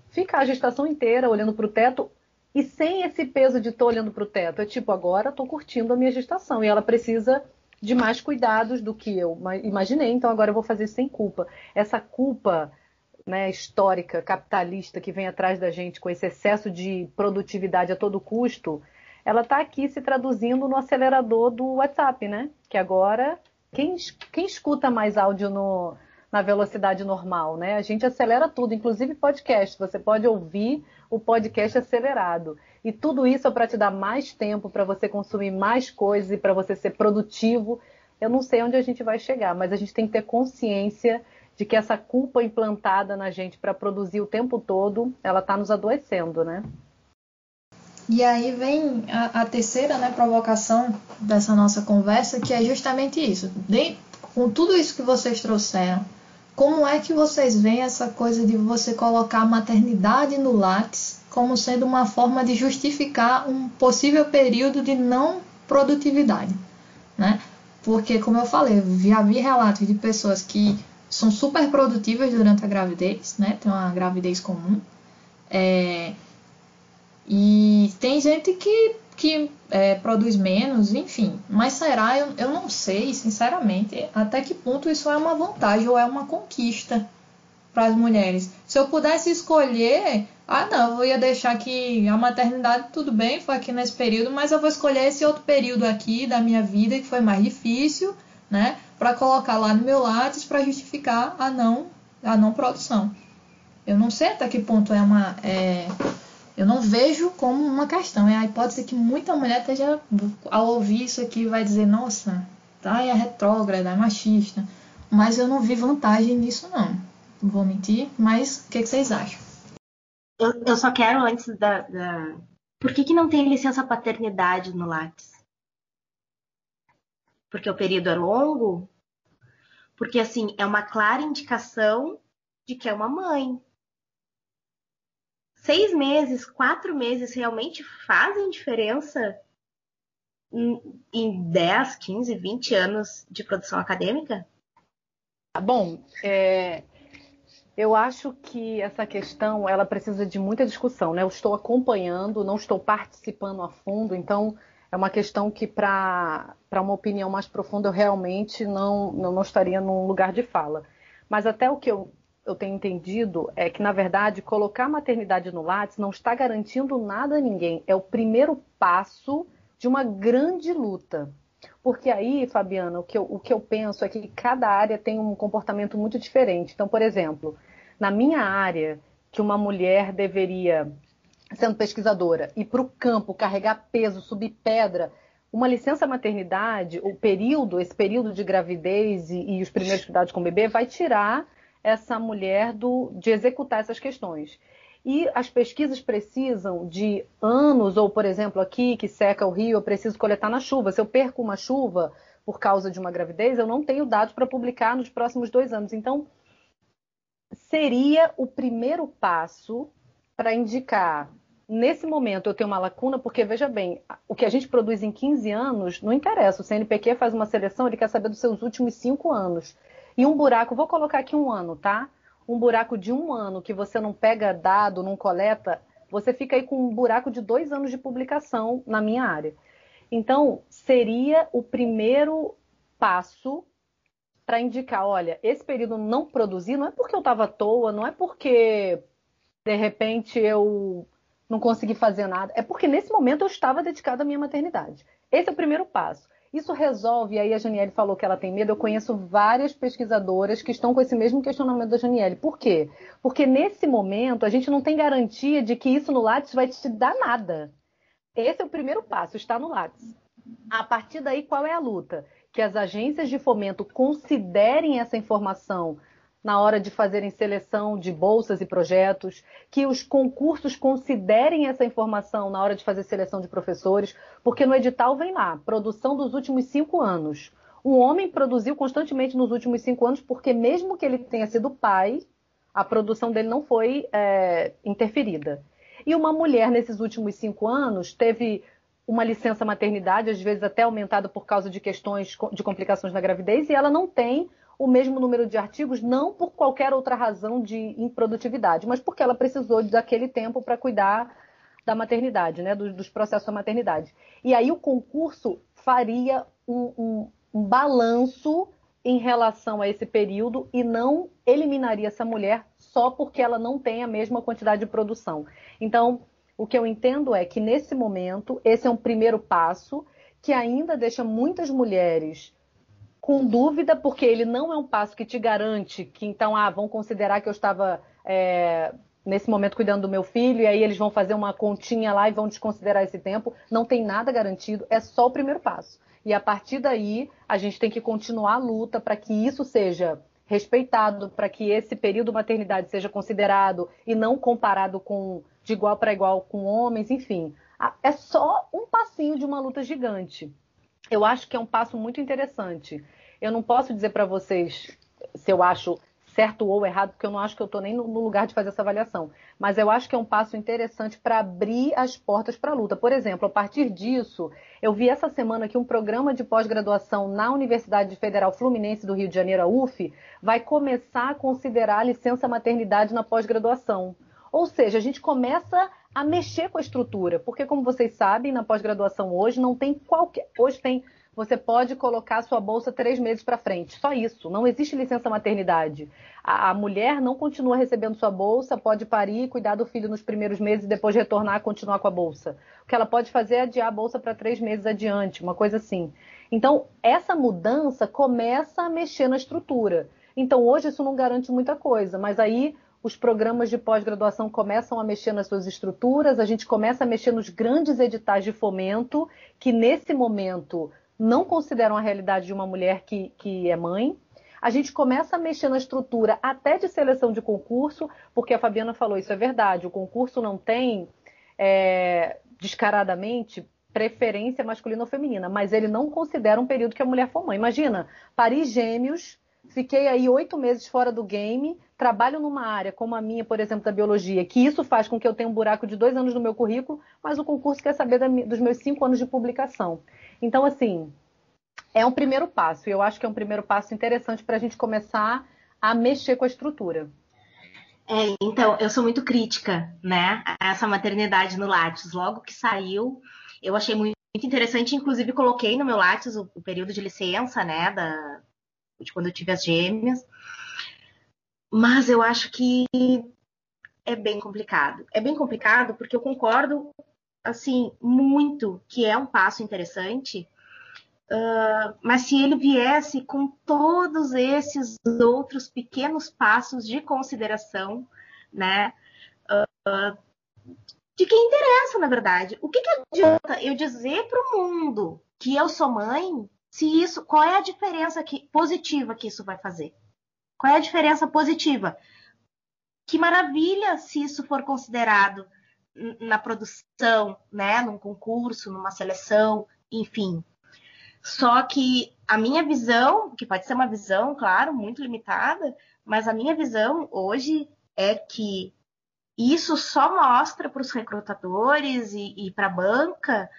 [SPEAKER 2] ficar a gestação inteira olhando para o teto e sem esse peso de tô olhando para o teto. É tipo, agora estou curtindo a minha gestação e ela precisa de mais cuidados do que eu imaginei, então agora eu vou fazer sem culpa. Essa culpa né, histórica, capitalista que vem atrás da gente com esse excesso de produtividade a todo custo, ela está aqui se traduzindo no acelerador do WhatsApp, né? Que agora, quem, quem escuta mais áudio no, na velocidade normal, né? A gente acelera tudo, inclusive podcast. Você pode ouvir o podcast acelerado. E tudo isso é para te dar mais tempo, para você consumir mais coisas e para você ser produtivo. Eu não sei onde a gente vai chegar, mas a gente tem que ter consciência de que essa culpa implantada na gente para produzir o tempo todo, ela está nos adoecendo, né?
[SPEAKER 1] E aí vem a, a, terceira né, provocação dessa nossa conversa, que é justamente isso. De, com tudo isso que vocês trouxeram, como é que vocês veem essa coisa de você colocar a maternidade no Lattes como sendo uma forma de justificar um possível período de não produtividade, né? Porque, como eu falei, eu já vi relatos de pessoas que são super produtivas durante a gravidez, né? Tem uma gravidez comum. É... E tem gente que que é, produz menos, enfim. Mas será? Eu, eu não sei, sinceramente, até que ponto isso é uma vantagem ou é uma conquista para as mulheres. Se eu pudesse escolher, ah não, eu ia deixar que a maternidade tudo bem, foi aqui nesse período, mas eu vou escolher esse outro período aqui da minha vida que foi mais difícil, né, para colocar lá no meu látis para justificar a não a não produção. Eu não sei até que ponto é uma é, eu não vejo como uma questão. É a hipótese que muita mulher esteja, ao ouvir isso aqui, vai dizer: nossa, tá, é retrógrada, é machista. Mas eu não vi vantagem nisso, não. Vou mentir, mas o que, que, vocês acham?
[SPEAKER 3] Eu, eu só quero, antes da, da. Por que, que não tem licença paternidade no Lattes? Porque o período é longo? Porque, assim, é uma clara indicação de que é uma mãe seis meses, quatro meses realmente fazem diferença em, em 10, 15, 20 anos de produção acadêmica?
[SPEAKER 2] Bom, é, eu acho que essa questão ela precisa de muita discussão, né? Eu estou acompanhando, não estou participando a fundo, então é uma questão que para uma opinião mais profunda eu realmente não, não, não estaria num lugar de fala. Mas até o que eu eu tenho entendido é que, na verdade, colocar a maternidade no Lattes não está garantindo nada a ninguém. É o primeiro passo de uma grande luta. Porque aí, Fabiana, o que, eu, o que eu penso é que cada área tem um comportamento muito diferente. Então, por exemplo, na minha área, que uma mulher deveria, sendo pesquisadora, ir para o campo, carregar peso, subir pedra, uma licença maternidade, o período, esse período de gravidez e, e os primeiros cuidados com o bebê, vai tirar essa mulher do, de executar essas questões. E as pesquisas precisam de anos, ou por exemplo, aqui que seca o rio, eu preciso coletar na chuva. Se eu perco uma chuva por causa de uma gravidez, eu não tenho dados para publicar nos próximos dois anos. Então, seria o primeiro passo para indicar. Nesse momento eu tenho uma lacuna, porque veja bem, o que a gente produz em 15 anos não interessa. O CNPq faz uma seleção, ele quer saber dos seus últimos cinco anos. E um buraco, vou colocar aqui um ano, tá? Um buraco de um ano que você não pega dado, não coleta, você fica aí com um buraco de dois anos de publicação na minha área. Então, seria o primeiro passo para indicar, olha, esse período não produzi, não é porque eu estava à toa, não é porque de repente eu não consegui fazer nada, é porque nesse momento eu estava dedicada à minha maternidade. Esse é o primeiro passo. Isso resolve, aí a Janiele falou que ela tem medo, eu conheço várias pesquisadoras que estão com esse mesmo questionamento da Janiele. Por quê? Porque nesse momento a gente não tem garantia de que isso no Lattes vai te dar nada. Esse é o primeiro passo, está no Lattes. A partir daí, qual é a luta? Que as agências de fomento considerem essa informação na hora de fazerem seleção de bolsas e projetos, que os concursos considerem essa informação na hora de fazer seleção de professores, porque no edital vem lá, produção dos últimos cinco anos. Um homem produziu constantemente nos últimos cinco anos, porque mesmo que ele tenha sido pai, a produção dele não foi é, interferida. E uma mulher, nesses últimos cinco anos, teve uma licença maternidade, às vezes até aumentada por causa de questões de complicações na gravidez, e ela não tem o mesmo número de artigos, não por qualquer outra razão de improdutividade, mas porque ela precisou daquele tempo para cuidar da maternidade, né, dos, dos, processos da maternidade. E aí o concurso faria um, um, um balanço em relação a esse período e não eliminaria essa mulher só porque ela não tem a mesma quantidade de produção. Então, o que eu entendo é que nesse momento, esse é um primeiro passo que ainda deixa muitas mulheres com dúvida, porque ele não é um passo que te garante que então, ah, vão considerar que eu estava é, nesse momento cuidando do meu filho, e aí eles vão fazer uma continha lá e vão desconsiderar esse tempo. Não tem nada garantido, é só o primeiro passo. E a partir daí, a gente tem que continuar a luta para que isso seja respeitado, para que esse período maternidade seja considerado e não comparado com de igual para igual com homens, enfim. É só um passinho de uma luta gigante. Eu acho que é um passo muito interessante. Eu não posso dizer para vocês se eu acho certo ou errado, porque eu não acho que eu estou nem no lugar de fazer essa avaliação. Mas eu acho que é um passo interessante para abrir as portas para a luta. Por exemplo, a partir disso, eu vi essa semana que um programa de pós-graduação na Universidade Federal Fluminense do Rio de Janeiro, a UF, vai começar a considerar a licença maternidade na pós-graduação. Ou seja, a gente começa a mexer com a estrutura, porque como vocês sabem, na pós-graduação hoje não tem qualquer, hoje tem você pode colocar sua bolsa três meses para frente. Só isso. Não existe licença maternidade. A, a, mulher não continua recebendo sua bolsa, pode parir, cuidar do filho nos primeiros meses e depois retornar continuar com a bolsa. O que ela pode fazer é adiar a bolsa para três meses adiante, uma coisa assim. Então, essa mudança começa a mexer na estrutura. Então, hoje isso não garante muita coisa, mas aí os programas de pós-graduação começam a mexer nas suas estruturas, a gente começa a mexer nos grandes editais de fomento, que nesse momento não consideram a realidade de uma mulher que, que é mãe. A gente começa a mexer na estrutura até de seleção de concurso, porque a Fabiana falou, isso é verdade, o concurso não tem é, descaradamente preferência masculina ou feminina, mas ele não considera um período que a mulher for mãe. Imagina, Paris Gêmeos, fiquei aí oito meses fora do game, trabalho numa área como a minha, por exemplo, da biologia, que isso faz com que eu tenha um buraco de dois anos no meu currículo, mas o concurso quer saber da, dos meus cinco anos de publicação. Então, assim, é um primeiro passo. E eu acho que é um primeiro passo interessante para a gente começar a mexer com a estrutura.
[SPEAKER 3] É, então, eu sou muito crítica, né, a essa maternidade no Lattes. Logo que saiu, eu achei muito, interessante, inclusive coloquei no meu Lattes o, o, período de licença, né, da, de quando eu tive as gêmeas. Mas eu acho que é bem complicado. É bem complicado porque eu concordo assim, muito que é um passo interessante, uh, mas se ele viesse com todos esses outros pequenos passos de consideração, né, uh, de quem interessa, na verdade. O que, que adianta eu dizer para o mundo que eu sou mãe, se isso, qual é a diferença que, positiva que isso vai fazer? Qual é a diferença positiva? Que maravilha se isso for considerado na produção, né, num concurso, numa seleção, enfim. Só que a minha visão, que pode ser uma visão, claro, muito limitada, mas a minha visão hoje é que isso só mostra para os recrutadores e, e para a banca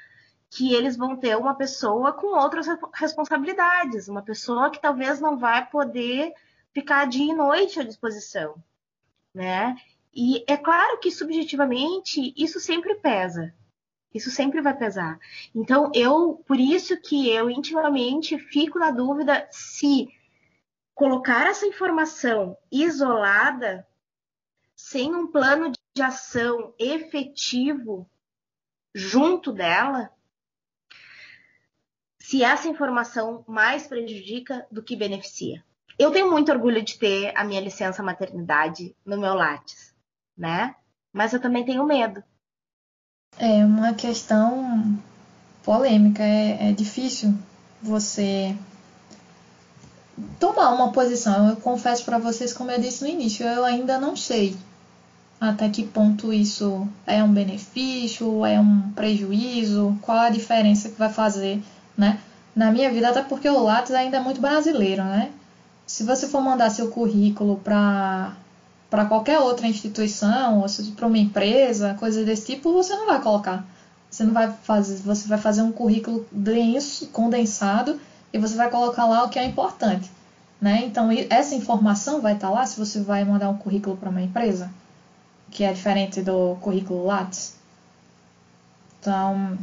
[SPEAKER 3] que eles vão ter uma pessoa com outras responsabilidades, uma pessoa que talvez não vai poder ficar dia e noite à disposição, né? E é claro que subjetivamente isso sempre pesa. Isso sempre vai pesar. Então, eu, por isso que eu intimamente fico na dúvida se colocar essa informação isolada, sem um plano de ação efetivo junto dela, se essa informação mais prejudica do que beneficia. Eu tenho muito orgulho de ter a minha licença maternidade no meu Lattes, né? Mas eu também tenho medo.
[SPEAKER 1] É uma questão polêmica, é, é difícil você tomar uma posição. Eu confesso para vocês, como eu disse no início, eu ainda não sei até que ponto isso é um benefício, é um prejuízo, qual a diferença que vai fazer, né? Na minha vida, até porque o Lattes ainda é muito brasileiro, né? Se você for mandar seu currículo para para qualquer outra instituição, ou para uma empresa, coisa desse tipo, você não vai colocar. Você não vai fazer, você vai fazer um currículo denso, condensado e você vai colocar lá o que é importante, né? Então essa informação vai estar lá se você vai mandar um currículo para uma empresa que é diferente do currículo Lattes. Então,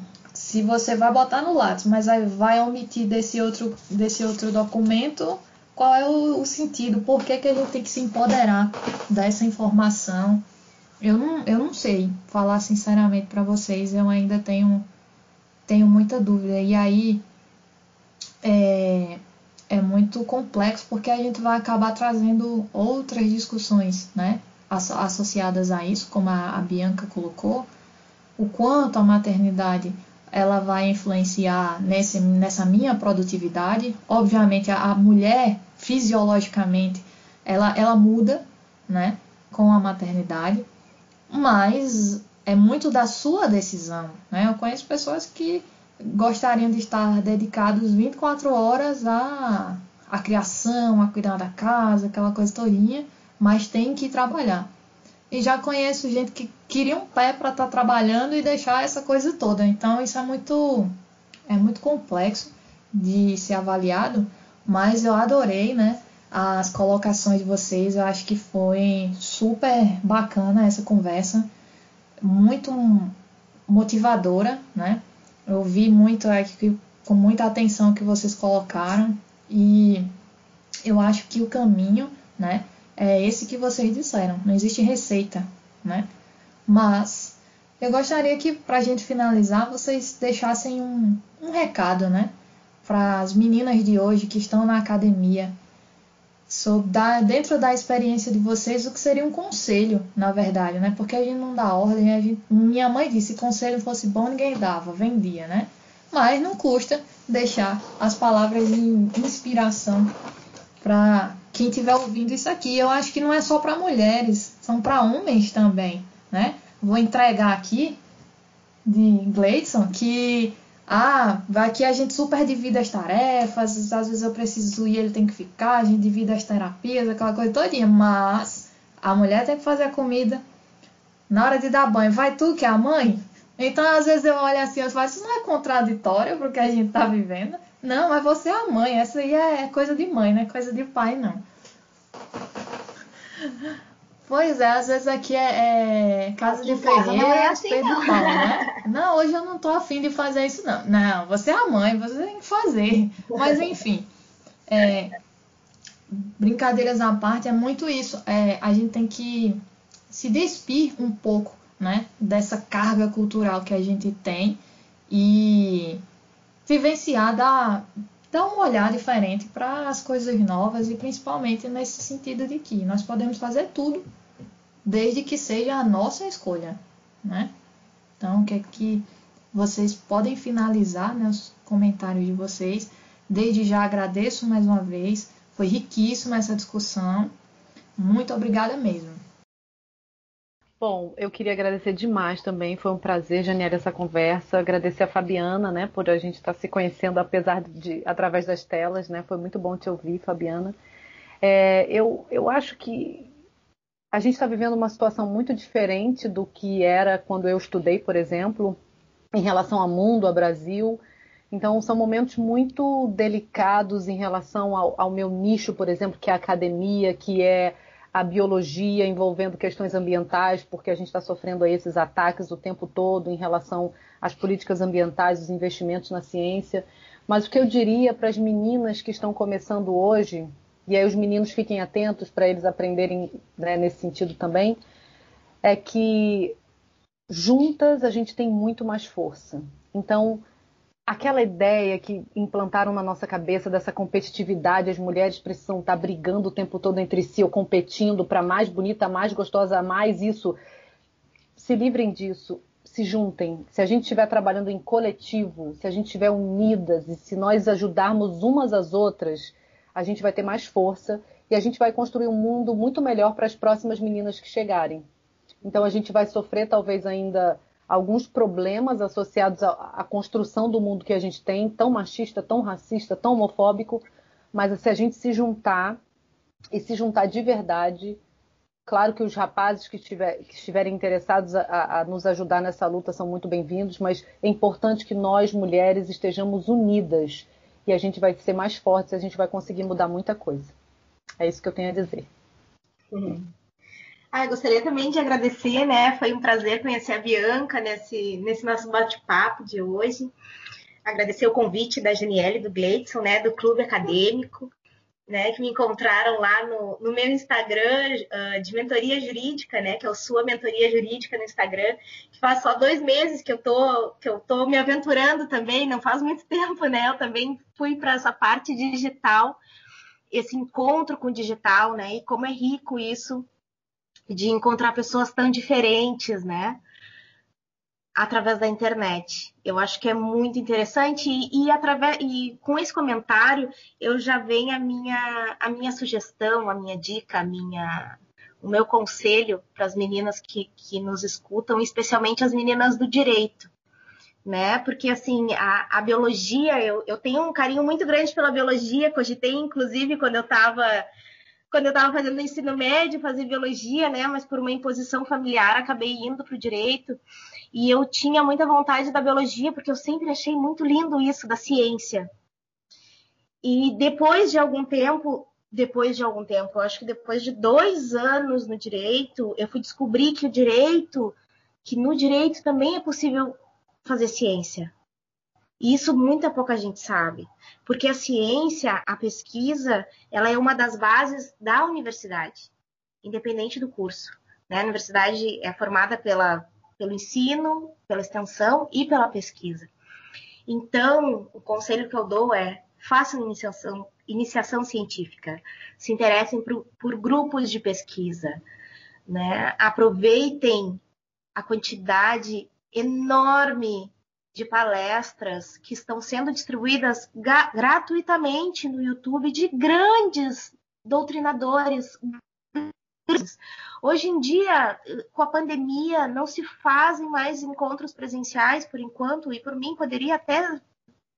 [SPEAKER 1] se você vai botar no Lattes, mas aí vai omitir desse outro, desse outro documento, qual é o, o sentido? Por que, que gente tem que se empoderar dessa informação? Eu não, eu não sei falar sinceramente para vocês, eu ainda tenho, tenho muita dúvida. E aí é, é muito complexo porque a gente vai acabar trazendo outras discussões, né? associadas a isso, como a, a Bianca colocou, o quanto a maternidade ela vai influenciar nesse, nessa minha produtividade. Obviamente, a, a, mulher, fisiologicamente, ela, ela muda né, com a maternidade, mas é muito da sua decisão. Né? Eu conheço pessoas que gostariam de estar dedicados 24 horas à, à criação, a cuidar da casa, aquela coisa todinha, mas tem que trabalhar. E já conheço gente que queria um pé para estar tá trabalhando e deixar essa coisa toda. Então isso é muito é muito complexo de ser avaliado, mas eu adorei, né? As colocações de vocês, eu acho que foi super bacana essa conversa, muito motivadora, né? Eu vi muito aqui com muita atenção que vocês colocaram e eu acho que o caminho, né? É esse que vocês disseram. Não existe receita, né? Mas eu gostaria que, para a gente finalizar, vocês deixassem um, um recado, né? Para as meninas de hoje que estão na academia, sobre da, dentro da experiência de vocês, o que seria um conselho, na verdade, né? Porque a gente não dá ordem. A gente, minha mãe disse: se conselho fosse bom, ninguém dava, vendia, né? Mas não custa deixar as palavras de inspiração para quem estiver ouvindo isso aqui. Eu acho que não é só para mulheres, são para homens também, né? Vou entregar aqui de Gleidson que ah, aqui a gente super divide as tarefas, às vezes eu preciso ir, ele tem que ficar, a gente divide as terapias, aquela coisa todinha, mas a mulher tem que fazer a comida. Na hora de dar banho, vai tu que é a mãe? Então, às vezes eu olho assim, eu falo, isso não é contraditório porque a gente tá vivendo? Não, mas você é a mãe. Essa aí é coisa de mãe, não é coisa de pai, não. Pois é, às vezes aqui é, é casa de ferreiro, não é assim, não. Pau, né? Não, hoje eu não tô afim de fazer isso, não. Não, você é a mãe, você tem que fazer. Mas enfim, é, brincadeiras à parte, é muito isso. É, a gente tem que se despir um pouco, né? Dessa carga cultural que a gente tem e vivenciar, dar, dar um olhar diferente para as coisas novas e principalmente nesse sentido de que nós podemos fazer tudo desde que seja a nossa escolha, né? Então, o que é que vocês podem finalizar né, os comentários de vocês. Desde já agradeço mais uma vez, foi riquíssima essa discussão. Muito obrigada mesmo.
[SPEAKER 2] Bom, eu queria agradecer demais também, foi um prazer, Janiela, essa conversa. Agradecer a Fabiana, né, por a gente estar se conhecendo apesar de através das telas, né? Foi muito bom te ouvir, Fabiana. É, eu, eu acho que a gente está vivendo uma situação muito diferente do que era quando eu estudei, por exemplo, em relação ao mundo, ao Brasil. Então, são momentos muito delicados em relação ao, ao meu nicho, por exemplo, que é a academia, que é a biologia envolvendo questões ambientais, porque a gente está sofrendo esses ataques o tempo todo em relação às políticas ambientais, os investimentos na ciência. Mas o que eu diria para as meninas que estão começando hoje, e aí os meninos fiquem atentos para eles aprenderem né, nesse sentido também, é que juntas a gente tem muito mais força. Então, aquela ideia que implantaram na nossa cabeça dessa competitividade, as mulheres precisam estar brigando o tempo todo entre si ou competindo para mais bonita, mais gostosa, mais isso. Se livrem disso, se juntem. Se a gente estiver trabalhando em coletivo, se a gente estiver unidas e se nós ajudarmos umas às outras, a gente vai ter mais força e a gente vai construir um mundo muito melhor para as próximas meninas que chegarem. Então a gente vai sofrer talvez ainda alguns problemas associados à, construção do mundo que a gente tem, tão machista, tão racista, tão homofóbico, mas se a gente se juntar e se juntar de verdade, claro que os rapazes que, estiver, que estiverem interessados a, a, nos ajudar nessa luta são muito bem-vindos, mas é importante que nós, mulheres, estejamos unidas e a gente vai ser mais fortes, a gente vai conseguir mudar muita coisa. É isso que eu tenho a dizer.
[SPEAKER 3] Uhum. Ah, gostaria também de agradecer, né? Foi um prazer conhecer a Bianca nesse, nesse nosso bate-papo de hoje. Agradecer o convite da Janiele, do Gleidson, né? Do Clube Acadêmico, né? Que me encontraram lá no, no meu Instagram uh, de mentoria jurídica, né? Que é o Sua Mentoria Jurídica no Instagram, que faz só dois meses que eu tô, que eu tô me aventurando também, não faz muito tempo, né? Eu também fui para essa parte digital, esse encontro com o digital, né? E como é rico isso de encontrar pessoas tão diferentes, né? Através da internet. Eu acho que é muito interessante e, e, através, e com esse comentário eu já venho a minha, a minha sugestão, a minha dica, a minha, o meu conselho para as meninas que, que nos escutam, especialmente as meninas do direito. Né? Porque assim, a, a biologia, eu, eu tenho um carinho muito grande pela biologia, cogitei, inclusive, quando eu estava quando eu estava fazendo ensino médio, fazer biologia, né? Mas por uma imposição familiar, acabei indo para o direito. E eu tinha muita vontade da biologia, porque eu sempre achei muito lindo isso da ciência. E depois de algum tempo, depois de algum tempo, acho que depois de dois anos no direito, eu fui descobrir que o direito, que no direito também é possível fazer ciência. E isso muita pouca gente sabe, porque a ciência, a pesquisa, ela é uma das bases da universidade, independente do curso. Né? A universidade é formada pela, pelo ensino, pela extensão e pela pesquisa. Então, o conselho que eu dou é façam iniciação, iniciação científica, se interessem por, por grupos de pesquisa, né? aproveitem a quantidade enorme de palestras que estão sendo distribuídas gratuitamente no YouTube de grandes doutrinadores. Hoje em dia, com a pandemia, não se fazem mais encontros presenciais por enquanto, e por mim poderia até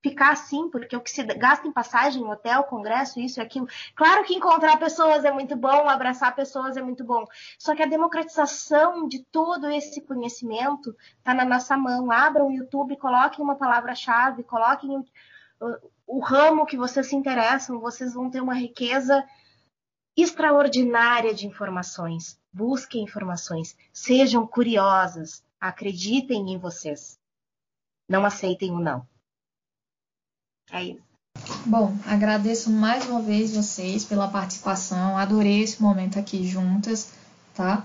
[SPEAKER 3] ficar assim, porque o que se gasta em passagem, hotel, congresso, isso e aquilo. Claro que encontrar pessoas é muito bom, abraçar pessoas é muito bom. Só que a democratização de todo esse conhecimento está na nossa mão. Abram o YouTube, coloquem uma palavra-chave, coloquem o, ramo que vocês se interessam, vocês vão ter uma riqueza extraordinária de informações. Busquem informações, sejam curiosas, acreditem em vocês. Não aceitem o não. É isso.
[SPEAKER 1] Bom, agradeço mais uma vez vocês pela participação. Adorei esse momento aqui juntas, tá?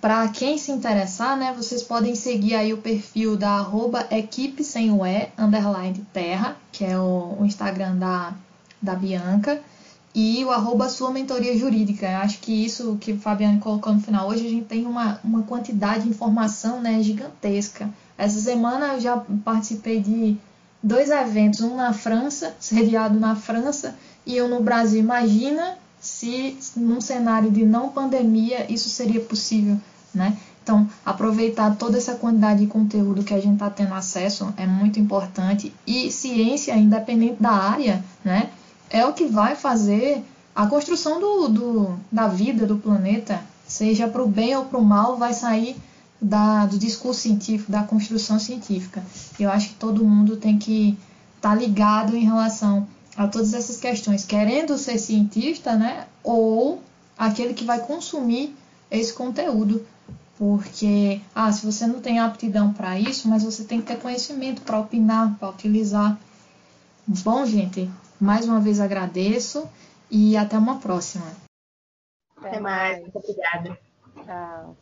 [SPEAKER 1] Para quem se interessar, né, vocês podem seguir aí o perfil da arroba equipe sem o e, underline terra, que é o, o Instagram da, da Bianca, e o arroba sua mentoria jurídica. Eu acho que isso que o Fabiano colocou no final, hoje a gente tem uma, uma quantidade de informação né, gigantesca. Essa semana eu já participei de dois eventos, um na França, sediado na França, e um no Brasil. Imagina se num cenário de não pandemia isso seria possível, né? Então, aproveitar toda essa quantidade de conteúdo que a gente está tendo acesso é muito importante. E ciência, independente da área, né, é o que vai fazer a construção do, do da vida do planeta, seja para o bem ou para o mal, vai sair da, do discurso científico, da construção científica. Eu acho que todo mundo tem que estar tá ligado em relação a todas essas questões, querendo ser cientista, né? Ou aquele que vai consumir esse conteúdo. Porque, ah, se você não tem aptidão para isso, mas você tem que ter conhecimento para opinar, para utilizar. Bom, gente, mais uma vez agradeço e até uma próxima.
[SPEAKER 3] Até mais. Muito obrigada.
[SPEAKER 2] Tchau.